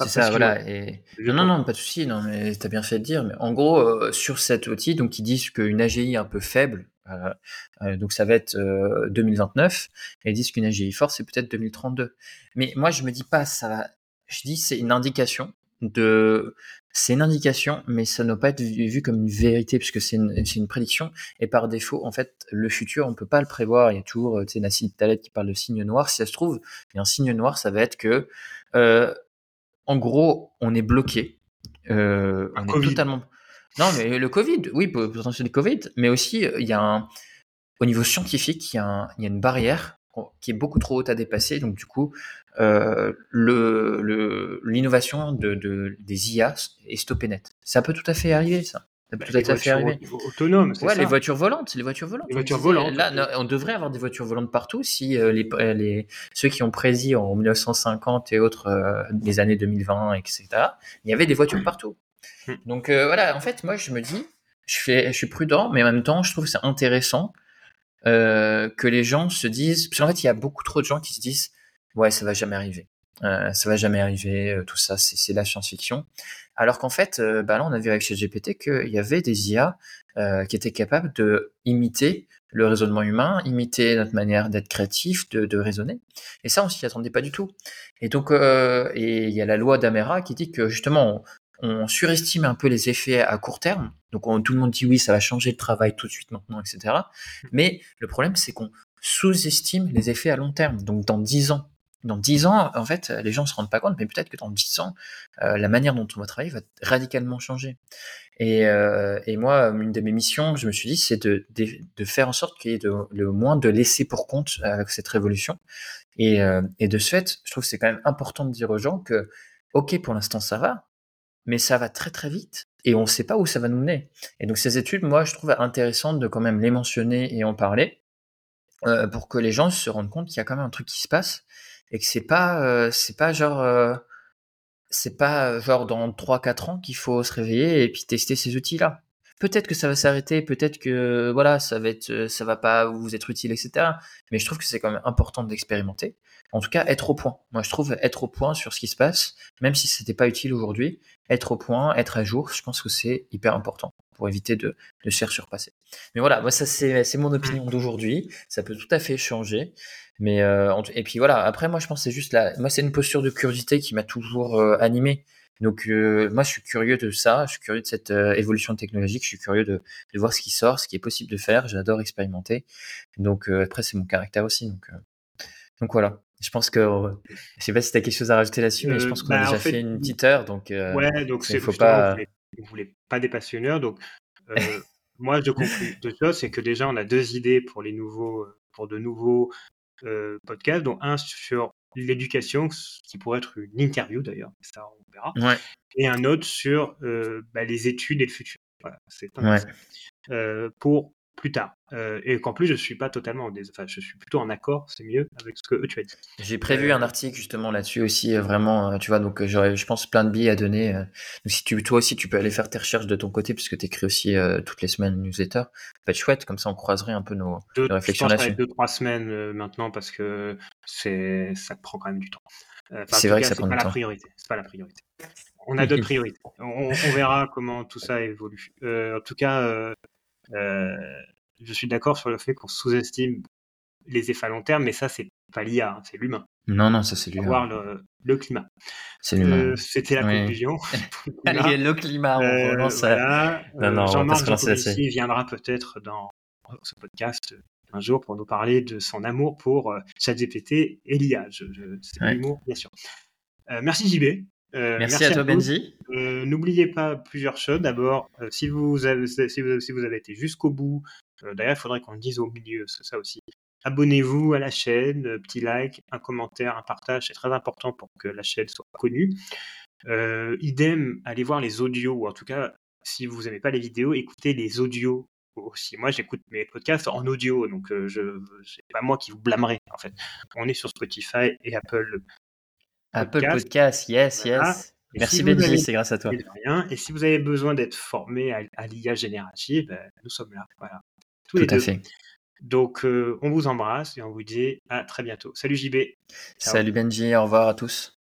C'est ça, voilà. Et... Non, non, non, pas de souci. Non, mais t'as bien fait de dire. Mais en gros, sur cet outil, donc ils disent qu'une AGI un peu faible, euh, euh, donc ça va être 2029 euh, et ils disent qu'une AGI forte c'est peut-être 2032. Mais moi je me dis pas ça va. Je dis c'est une indication de c'est une indication, mais ça ne doit pas être vu, comme une vérité, puisque c'est une, une, prédiction. Et par défaut, en fait, le futur, on peut pas le prévoir. Il y a toujours, tu sais, Nassim Taleb qui parle de signe noir. Si ça se trouve, il y a un signe noir, ça va être que, euh, en gros, on est bloqué. Euh, on est totalement. Non, mais le Covid, oui, potentiellement le Covid, mais aussi, euh, il y a un, au niveau scientifique, il y, a il y a une barrière qui est beaucoup trop haute à dépasser. Donc, du coup, euh, le, l'innovation de, de, des IA est stoppée net. Ça peut tout à fait arriver, ça. Ça peut bah, tout à fait arriver. Autonomes, ouais, les voitures volantes, les voitures volantes. Les voitures volantes. Là, on devrait avoir des voitures volantes partout si euh, les, les, ceux qui ont prédit en 1950 et autres, euh, les années 2020, etc., il y avait des voitures partout. Hmm. Donc euh, voilà, en fait, moi je me dis, je, fais, je suis prudent, mais en même temps, je trouve c'est intéressant euh, que les gens se disent, parce qu'en fait, il y a beaucoup trop de gens qui se disent, ouais, ça va jamais arriver. Euh, ça va jamais arriver, euh, tout ça, c'est la science-fiction. Alors qu'en fait, bah là, on a vu avec GPT qu'il y avait des IA qui étaient capables de imiter le raisonnement humain, imiter notre manière d'être créatif, de, de, raisonner. Et ça, on s'y attendait pas du tout. Et donc, il y a la loi d'Amera qui dit que justement, on surestime un peu les effets à court terme. Donc tout le monde dit oui, ça va changer le travail tout de suite maintenant, etc. Mais le problème, c'est qu'on sous-estiment les effets à long terme. Donc dans 10 ans, dans 10 ans, en fait, les gens ne se rendent pas compte, mais peut-être que dans 10 ans, euh, la manière dont on va travailler va radicalement changer. Et, euh, et, moi, une de mes missions, je me suis dit, c'est de, de, faire en sorte qu'il y ait le moins de laisser pour compte avec cette révolution. Et, euh, et de ce fait, je trouve que c'est quand même important de dire aux gens que, ok, pour l'instant ça va, mais ça va très très vite et on ne sait pas où ça va nous mener. Et donc ces études, moi, je trouve intéressantes de quand même les mentionner et en parler euh, pour que les gens se rendent compte qu'il y a quand même un truc qui se passe et que c'est pas euh, c'est pas genre euh, c'est pas genre dans 3-4 ans qu'il faut se réveiller et puis tester ces outils là. Peut-être que ça va s'arrêter, peut-être que voilà, ça va être, ça va pas vous être utile, etc. Mais je trouve que c'est quand même important d'expérimenter. En tout cas, être au point. Moi, je trouve être au point sur ce qui se passe, même si c'était pas utile aujourd'hui, être au point, être à jour, je pense que c'est hyper important pour éviter de, de se faire surpasser. Mais voilà, moi ça c'est mon opinion d'aujourd'hui. Ça peut tout à fait changer. Mais euh, et puis voilà. Après, moi je pense c'est juste là. Moi c'est une posture de curiosité qui m'a toujours euh, animé. Donc euh, moi je suis curieux de ça, je suis curieux de cette euh, évolution technologique, je suis curieux de, de, voir ce qui sort, ce qui est possible de faire, j'adore expérimenter. Donc euh, après c'est mon caractère aussi. Donc, donc voilà. Je pense que je sais pas si tu as quelque chose à rajouter là-dessus, mais je pense qu'on a bah, déjà fait, une petite heure, donc ouais, donc c'est faut pas. Vous voulez, pas des passionneurs, donc *laughs* moi je conclue deux choses, c'est que déjà on a deux idées pour les nouveaux, pour de nouveaux podcasts, dont un sur l'éducation, qui pourrait être une interview d'ailleurs, ça on verra, et un autre sur euh, bah, les études et le futur. Voilà, c'est euh, pour plus tard. Euh, et qu'en plus, je suis pas totalement, enfin, je suis plutôt en accord, c'est mieux avec ce que tu as dit. J'ai prévu un article justement là-dessus aussi, vraiment, tu vois, donc j'aurais, je pense, plein de billes à donner. donc si tu, toi aussi, tu peux aller faire tes recherches de ton côté, puisque tu écris aussi toutes les semaines une newsletter. Ça peut être chouette, comme ça on croiserait un peu nos, réflexions là-dessus. deux, trois semaines maintenant, parce que c'est, ça prend quand même du temps. c'est vrai que ça prend du temps. Priorité. C'est pas la priorité. On a d'autres *laughs* priorités. On, on, verra comment tout ça évolue. en tout cas, je suis d'accord sur le fait qu'on sous-estime les effets à long terme, mais ça, c'est pas l'IA, hein, c'est l'humain. Non, non, ça c'est l'humain. Voir le, le climat. C'est l'humain. Euh, c'était la conclusion. *laughs* Allez, le climat, on euh, relance voilà. non, non, Jean-Marc Jancovici viendra peut-être dans ce podcast un jour pour nous parler de son amour pour euh, ChatGPT et l'IA. Je, c'est l'humour, bien sûr. merci JB. Merci, à toi, Benji. N'oubliez pas plusieurs choses. D'abord, si, vous avez, si, vous, si vous avez été jusqu'au bout, d'ailleurs, il faudrait qu'on le dise au milieu, c'est ça aussi. Abonnez-vous à la chaîne, euh, petit like, un commentaire, un partage, c'est très important pour que la chaîne soit connue. Euh, idem, allez voir les audios, ou en tout cas, si vous n'aimez pas les vidéos, écoutez les audios aussi. Moi, j'écoute mes podcasts en audio, donc euh, je c'est pas moi qui vous blâmerai en fait. On est sur Spotify et Apple. Apple Podcast, yes, yes. Merci Benji, c'est grâce à toi. Et si vous avez besoin d'être formé à, l'IA générative, ben, nous sommes là. Voilà. Tout à fait. Donc, euh, on vous embrasse et on vous dit à très bientôt. Salut JB. Salut Benji, au revoir à tous.